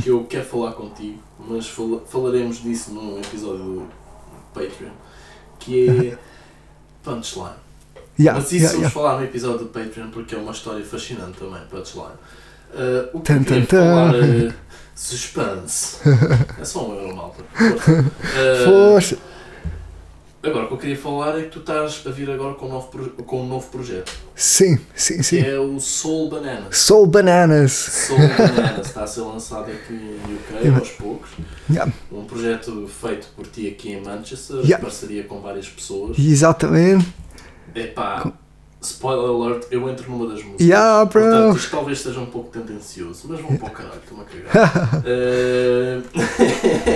que eu quero falar contigo, mas fala- falaremos disso num episódio do Patreon, que é Punchline. Yeah, mas isso yeah, vamos yeah. falar no episódio do Patreon porque é uma história fascinante também, Punchline. Eh, o que Tan, falar é suspense. É só um euro, malta. Força. Eh, Força. Agora, o que eu queria falar é que tu estás a vir agora com um novo, com um novo projeto, Sim, sim, que sim. é o Soul Bananas. Soul Bananas. Soul Bananas está a ser lançado aqui em UK Yeah. aos poucos. Yeah. Um projeto feito por ti aqui em Manchester, Yeah. em parceria com várias pessoas. Exatamente. Epá, spoiler alert, eu entro numa das músicas. Yeah, bro. Portanto, isto talvez seja um pouco tendencioso, mas vão para o caralho, estou-me a cagar. Eh,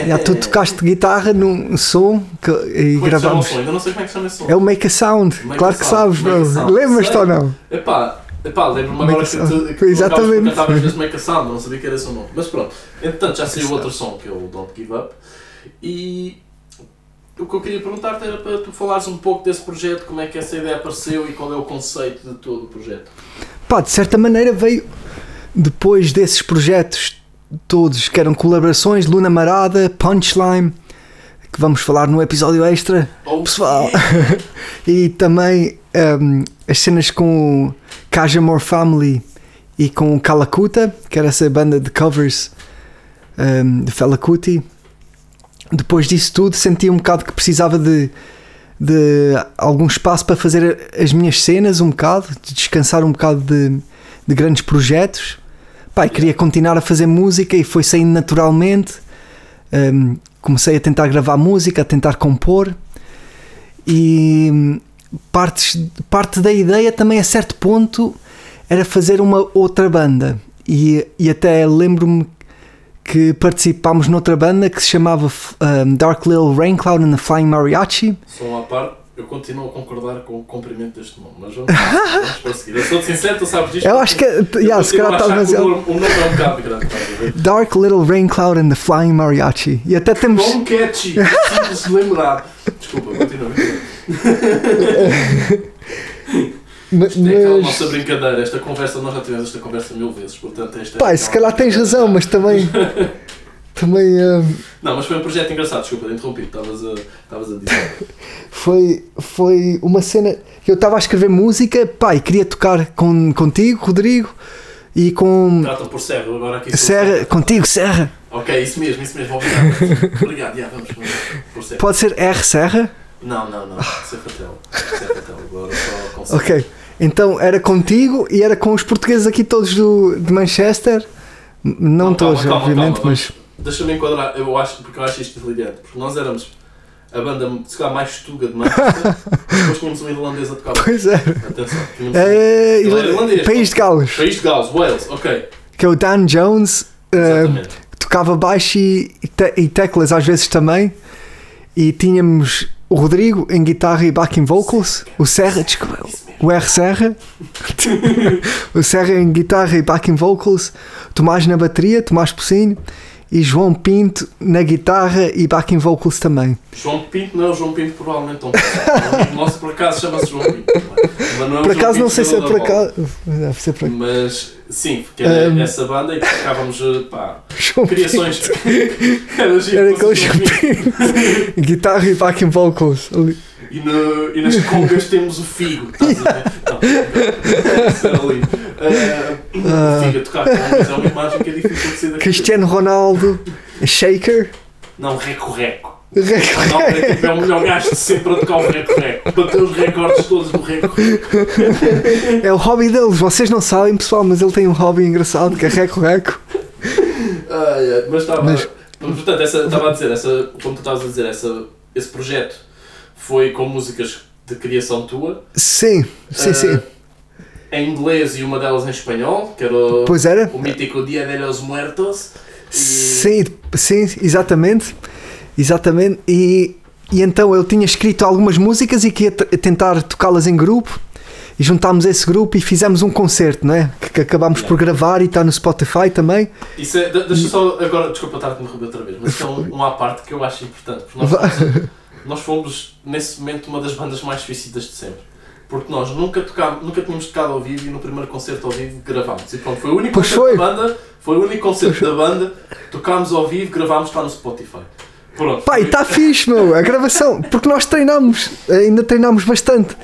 Yeah, tu tocaste guitarra num som que, e Como é? Ainda não sei como é que chama esse som. É o Make a Sound. Make claro a que Sound, sabes, bro. Lembras-te ou não? Epá, epá lembro-me agora que, tu, que Exatamente. tu cantavas vezes Make a Sound, não sabia que era esse o nome. Mas pronto, entretanto já saiu outro som que é o Don't Give Up. E o que eu queria perguntar-te era para tu falares um pouco desse projeto, como é que essa ideia apareceu e qual é o conceito de todo o projeto. Pá, de certa maneira veio depois desses projetos todos que eram colaborações, Luna Marada, Punchline, que vamos falar no episódio extra. Oh, Pessoal. e também um, as cenas com o Kajamore Family e com o Kalakuta, que era essa banda de covers um, de Fela Kuti. Depois disso tudo, senti um bocado que precisava de, de algum espaço para fazer as minhas cenas, um bocado, de descansar um bocado de, de grandes projetos. Pai, queria continuar a fazer música e foi saindo naturalmente. Um, comecei a tentar gravar música, a tentar compor e hum, partes, parte da ideia também a certo ponto era fazer uma outra banda e, e até lembro-me que participámos noutra banda que se chamava um, Dark Little Rain Cloud and the Flying Mariachi Só uma parte, eu continuo a concordar com o comprimento deste nome, mas vamos, vamos prosseguir. Eu sou sincero, tu sabes disto. eu acho que Eu yeah, se calhar está o o nome é um bocado grande, ver? Dark Little Rain Cloud and the Flying Mariachi e até temos Bom catchy, simples de lembrar. Desculpa, continua. mas, Isto é aquela mas- nossa brincadeira, esta conversa, nós já tivemos esta conversa mil vezes, portanto esta é Pai, se aquela- calhar tens razão, mas também. também hum, Não, mas foi um projeto engraçado, desculpa, interrompi, estavas a, estavas a dizer. foi, foi uma cena. Eu estava a escrever música, pai, queria tocar com, contigo, Rodrigo, e com. Tratam por Serra, agora aqui Serra, contigo, Serra. Ok, isso mesmo, isso mesmo, obrigado. obrigado, já, vamos, vamos por Serra. Pode ser R Serra? Não, não, não, Cefatel. Cefatel, agora só Ok. Então era contigo e era com os portugueses aqui todos do, de Manchester, Não todos, calma, obviamente, calma, mas. Deixa-me enquadrar, eu acho, porque eu acho isto brilhante. Porque nós éramos a banda, se calhar, mais estuga de Manchester, depois tínhamos um irlandês a tocar. Pois é. Atenção, tínhamos um É, Ele é irlandês, País de Gales, País de Gales, Wales, ok. que é o Dan Jones, que tocava baixo e te- e teclas às vezes também. E tínhamos o Rodrigo em guitarra e backing vocals, o Serra, desculpa, o R Serra, o Serra em guitarra e backing vocals, Tomás na bateria, Tomás Pocinho e João Pinto na guitarra e backing vocals também. João Pinto não é o João Pinto, provavelmente Um amigo nosso por acaso chama-se João Pinto. Mas não é o Por acaso Pinto não sei se é por acaso. Deve ser por. Mas sim, porque era Um, essa banda e tocávamos eh, pá, João criações. era Era com o João João Pinto. guitarra e backing vocals. ali. E, no- e nas congas temos o Figo. Estás a ver? Não. Eh, Ah. o Figo a tocar congas é uma imagem que é difícil de ser daqui. Cristiano Ronaldo, Shaker. Não, Reco-Reco. Não, é, tipo, é o melhor gajo de sempre a tocar o Reco-Reco. Para ter os recordes todos do Reco-Reco. É o hobby deles, vocês não sabem pessoal, mas ele tem um hobby engraçado que é Reco Reco. Ai, ai, mas estava. Mas- Portanto, estava a dizer, essa, como tu estavas a dizer, essa, esse projeto foi com músicas de criação tua, Sim, sim, Ah, sim. em inglês e uma delas em espanhol, que era Pois era? o mítico Dia de los Muertos. E, Sim, sim, exatamente. Exatamente. E, e então eu tinha escrito algumas músicas e queria tentar tocá-las em grupo. E juntámos esse grupo e fizemos um concerto, não é? Que, que acabámos por gravar e está no Spotify também. Isso é, de- deixa só agora, desculpa estar a interromper outra vez, mas isso é um, um à parte que eu acho importante. Porque nós nós fomos, nesse momento, uma das bandas mais suicidas de sempre. Porque nós nunca, tocámos, nunca tínhamos tocado ao vivo e no primeiro concerto ao vivo gravámos. E pronto, foi o único Pois concerto foi. da banda, foi o único concerto da banda, tocámos ao vivo, gravámos, está no Spotify. Pronto. Pai, está fixe, meu, a gravação. Porque nós treinámos, ainda treinámos bastante.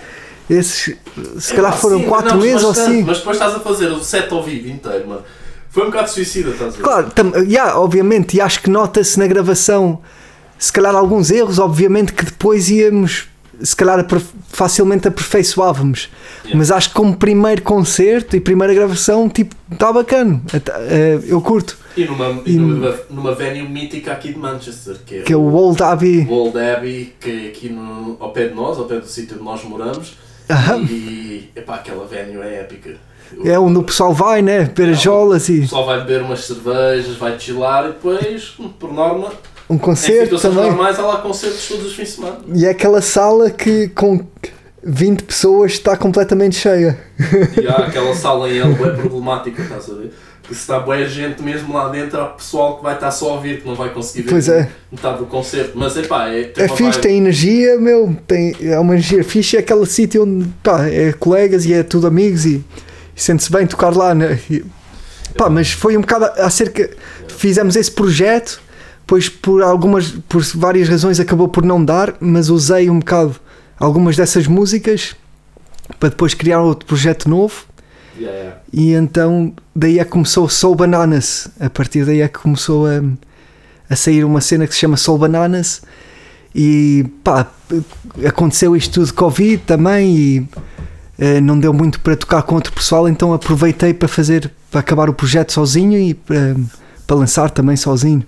Esses, se calhar Epá, foram sim, 4 treinámos meses ou bastante, assim. Mas depois estás a fazer o set ao vivo inteiro, mano. Foi um bocado suicida, estás a ver? Claro, tam, yeah, obviamente, e acho que nota-se na gravação, se calhar alguns erros, obviamente que depois íamos, se calhar facilmente aperfeiçoávamos. Yeah. Mas acho que como primeiro concerto e primeira gravação, tipo, está bacana. Eh, Eu curto. E numa, e E- numa, numa venue mítica aqui de Manchester, que é, Que é o Old Abbey. o Old Abbey, que é aqui no, ao pé de nós, ao pé do sítio onde nós moramos. E epá, aquela venue é épica. É onde o pessoal vai, né? Beber as jolas O e pessoal vai beber umas cervejas, vai chilar e depois, por norma, um em concerto situações também. normais há lá concertos todos os fins de semana. E é aquela sala que com 20 pessoas está completamente cheia. E há aquela sala em Elbo é problemática, estás a ver? Que se está boa gente mesmo lá dentro, há pessoal que vai estar só a ouvir, que não vai conseguir ver Pois é. metade do concerto. Mas epá, é, tem É uma fixe, tem energia, meu, tem, é uma energia fixe, é aquele sítio onde pá, é colegas e é tudo amigos e, e sente-se bem tocar lá, né? E, pá, mas foi um bocado acerca. Fizemos esse projeto, pois por algumas, por várias razões acabou por não dar, mas usei um bocado algumas dessas músicas para depois criar outro projeto novo. Yeah, yeah. E então daí é que começou Soul Bananas. A partir daí é que começou a, a sair uma cena que se chama Soul Bananas. E pá, aconteceu isto tudo de Covid também e eh, não deu muito para tocar com outro pessoal, então aproveitei para fazer, para acabar o projeto sozinho e para, para lançar também sozinho.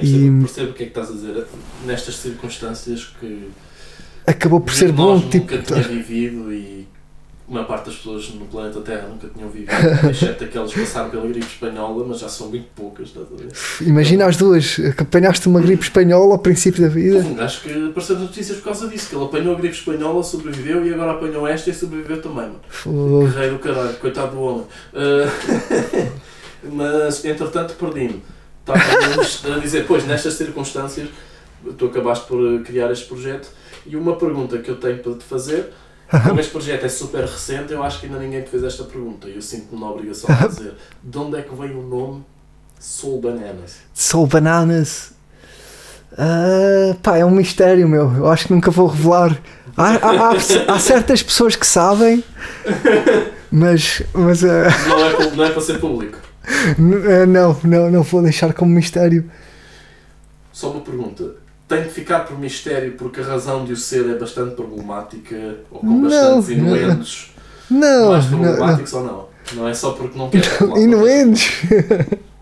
Sim, percebo, E- percebo o que é que estás a dizer. Nestas circunstâncias que Acabou por ser bom, nunca tipo. tinha vivido e a maior parte das pessoas no planeta Terra nunca tinham vivido, exceto aquelas que passaram pela gripe espanhola, mas já são muito poucas, estás a ver? Imagina as duas, que apanhaste uma gripe espanhola ao princípio da vida. Gajo que apareceu nas notícias por causa disso, que ele apanhou a gripe espanhola, sobreviveu e agora apanhou esta e sobreviveu também, mano. Rei do caralho, coitado do homem. Ah, mas, entretanto, perdi-me. Estávamos a dizer, pois, nestas circunstâncias, tu acabaste por eh, criar este projeto e uma pergunta que eu tenho para te fazer, como este projeto é super recente, eu acho que ainda ninguém te fez esta pergunta e eu sinto-me na obrigação de dizer de onde é que veio o nome Soul Bananas? Soul Bananas. Ah, pá, é um mistério, meu. Eu acho que nunca vou revelar. Há, há- há- há certas pessoas que sabem, mas, mas ah, Não é, não é para ser público. Ah, não, não, não vou deixar como mistério. Só uma pergunta. Tem de ficar por mistério porque a razão de o ser é bastante problemática ou com Não, bastantes não. inuendos Não, mais não, não. problemáticos ou não? Não é só porque não queres. claro. E não?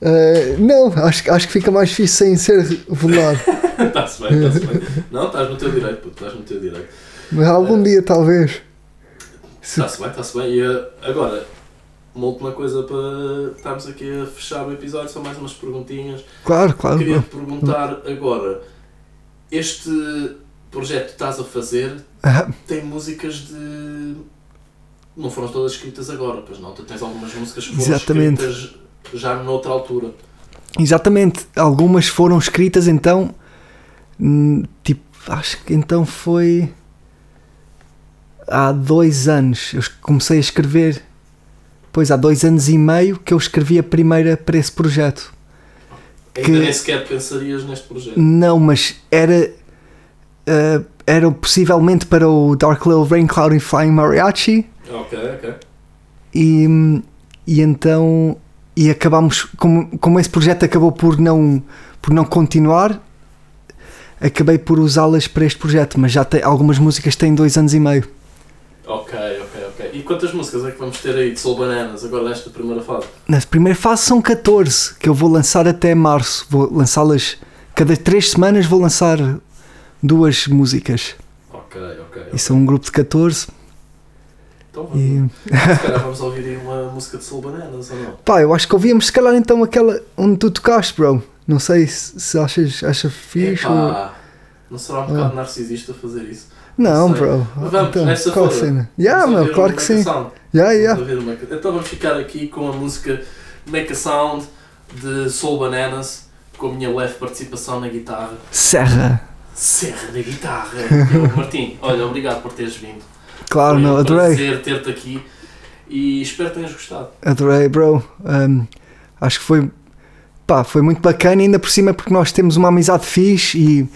Eh, não, acho, acho que fica mais fixe sem ser revelado. Está-se bem, está-se bem. Não, estás no teu direito, puto, estás no teu direito. Mas algum dia, talvez. Se- Está-se bem, está-se bem. E eh, agora, uma última coisa para estarmos aqui a fechar o episódio, são mais umas perguntinhas. Claro, claro. Queria te perguntar agora, este projeto que estás a fazer tem músicas de. Não foram todas escritas agora, pois não? Tu tens algumas músicas que foram Exatamente. escritas já noutra altura. Exatamente, algumas foram escritas então, hum, tipo, acho que então foi há dois anos. Eu comecei a escrever, pois há dois anos e meio que eu escrevi a primeira para esse projeto. Ainda Que- nem sequer pensarias neste projeto. Não, mas era, ah, era possivelmente para o Dark Little Rain Cloud and Flying Mariachi. Ok, ok. e, e então e acabámos como, como esse projeto acabou por não por não continuar acabei por usá-las para este projeto mas já tem algumas músicas têm dois anos e meio ok, ok. E quantas músicas é que vamos ter aí de Soul Bananas agora nesta primeira fase? na primeira fase são 14 que eu vou lançar até março vou lançá-las cada três semanas vou lançar duas músicas Ok, ok. e são um grupo de 14 Então vamos. e Se calhar vamos ouvir aí uma música de Soul Bananas ou não? pá eu acho que ouvíamos se calhar então aquela onde tu tocaste bro não sei se, se achas acha fixe ou... Não será um bocado narcisista fazer isso? Não, bro. Vamos, então, nessa qual a fora. cena? Yeah, Vamos meu, claro que sim. Sound. Yeah, yeah. Vamos Então vamos ficar aqui com a música Make a Sound de Soul Bananas com a minha leve participação na guitarra. Serra. Serra na guitarra. Eu, Martim, olha, obrigado por teres vindo. Claro, meu, um adorei. prazer ter-te aqui e espero que tenhas gostado. Adorei, bro. Um, acho que foi. Pá, foi muito bacana, ainda por cima porque nós temos uma amizade fixe e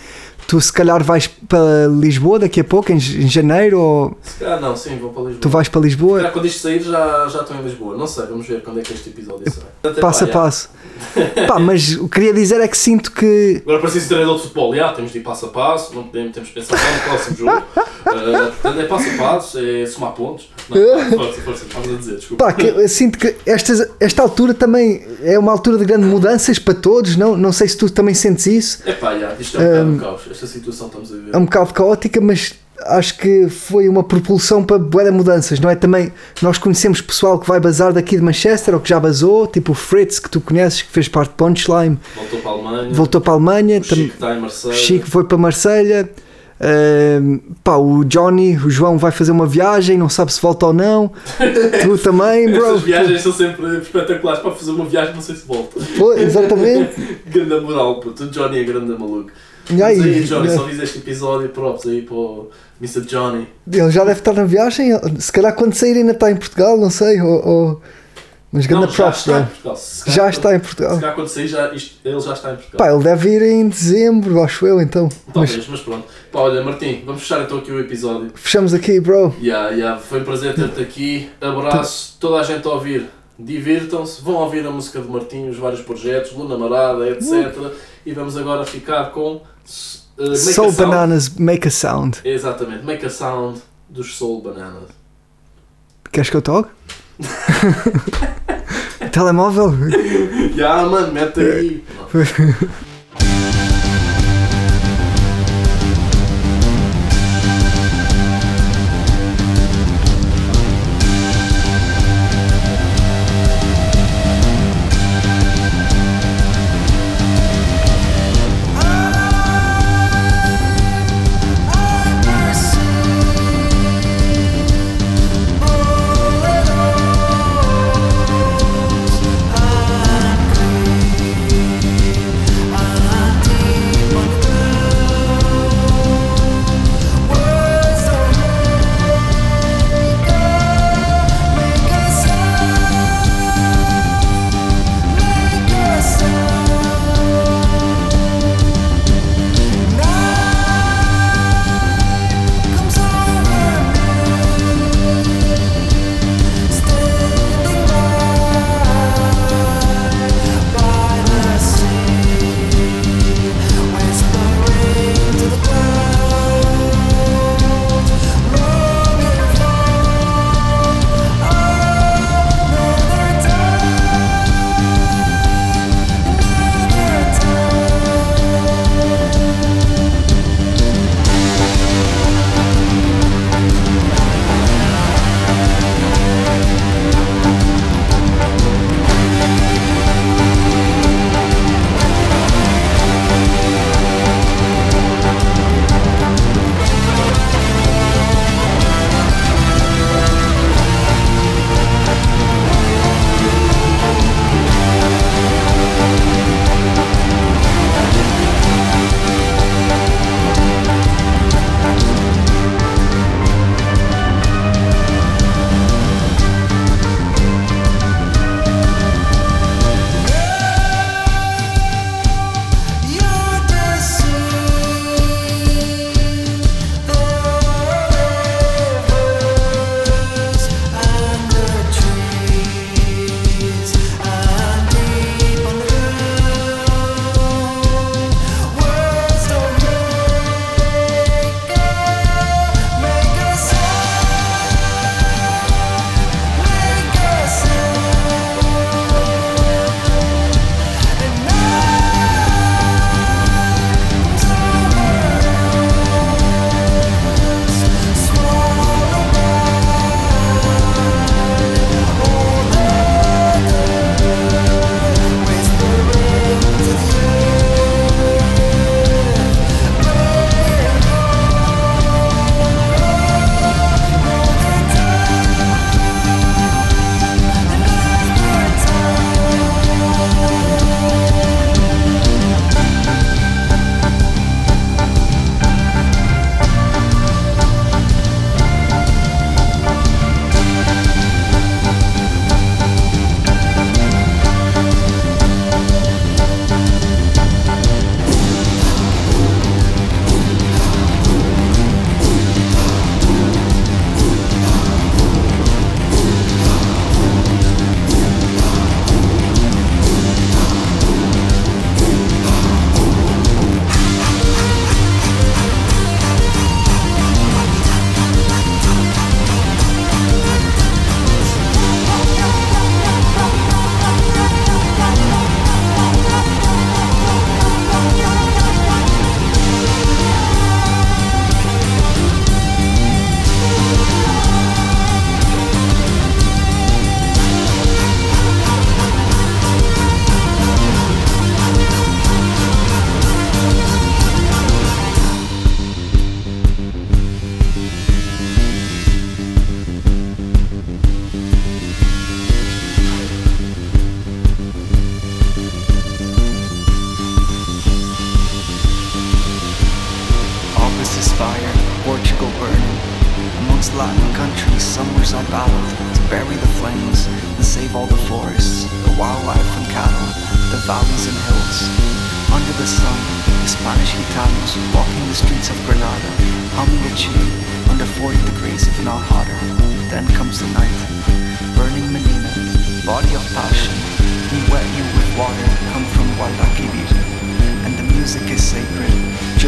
tu se calhar vais para Lisboa daqui a pouco, em, em janeiro, ou Se calhar não, sim, vou para Lisboa. tu vais para Se Lisboa, calhar quando isto sair já, já estou em Lisboa. Não sei, vamos ver quando é que este episódio sai. Até passo a pá, já. passo. Pá, mas o que queria dizer é que sinto que. Agora preciso de treinador de futebol, já, temos de ir passo a passo, não podemos, temos de pensar só no próximo jogo. Uh, portanto, é passo a passo, é somar pontos. Não, força, força, estavas a dizer, desculpa. Pá, que eu sinto que esta, esta altura também é uma altura de grandes mudanças para todos, não? Não sei se tu também sentes isso. É pá, já, isto é um bocado um caos, esta situação que estamos a viver. é um bocado caótica, mas acho que foi uma propulsão para de mudanças, não é? Também nós conhecemos pessoal que vai bazar daqui de Manchester ou que já basou, tipo o Fritz, que tu conheces, que fez parte de Punchline, Voltou para a Alemanha, voltou para a Alemanha, o Chico está em Marseille. Chico foi para Marselha. ahm, pá, o Johnny, o João vai fazer uma viagem, não sabe se volta ou não. tu também, bro. Estas viagens são sempre espetaculares para fazer uma viagem, não sei se volta. Pô, exatamente. Grande moral, puto. O Johnny é grande maluco. E aí, Mas aí, Johnny, né? só viste este episódio, props aí para o Mr. Johnny. Ele já deve estar na viagem, se calhar quando sair ainda está em Portugal, não sei. Ou, ou- Mas Não, grande já props, está em bro. Portugal. Se calhar Já quando- está em Se Portugal. calhar quando sair, já, isto, ele já está em Portugal. Pá, ele deve ir em dezembro, acho eu, então. Mas Talvez, mas pronto. Pá, olha, Martim, vamos fechar então aqui o episódio. fechamos aqui, bro. Yeah, yeah, foi um prazer ter-te aqui. Abraço, toda a gente a ouvir. Divirtam-se, vão ouvir a música de Martim, os vários projetos, Luna Marada, etc. E vamos agora ficar com uh, Soul. Bananas Make a Sound. Exatamente, Make a Sound dos Soul Bananas. Queres que eu toque? Telemóvel? Yeah, mano, mete aí.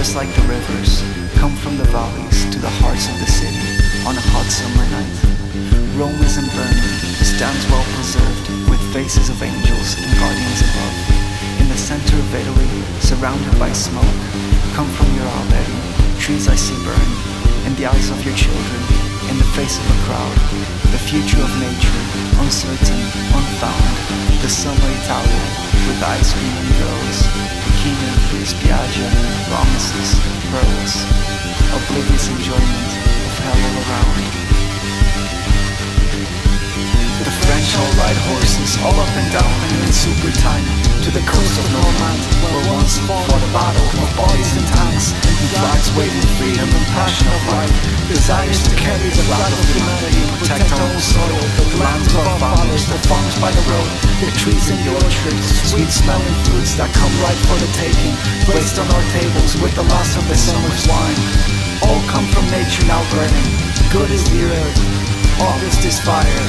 Just like the rivers, come from the valleys to the hearts of the city on a hot summer night. Rome isn't burning, stands well preserved, with faces of angels and guardians above. In the center of Italy, surrounded by smoke, come from your Alberti, trees I see burn, in the eyes of your children, in the face of a crowd, the future of nature, uncertain, unfound, the summer Italia, with ice cream and girls, bikini, spiaggia, promises, pearls, oblivious enjoyment of hell all around. The French all ride horses all up and down and in super time to the coast of Normand, where once fought a battle of bodies and tanks, and flags waving freedom and passion of life. Desires to carry the flag of humanity and protect our own soil, the lands of our fathers, the farms by the road, the trees in the orchards, sweet smelling fruits that come ripe for the taking, placed on our tables with the last of the summer's wine. All come from nature now burning. Good is the earth, August is fire.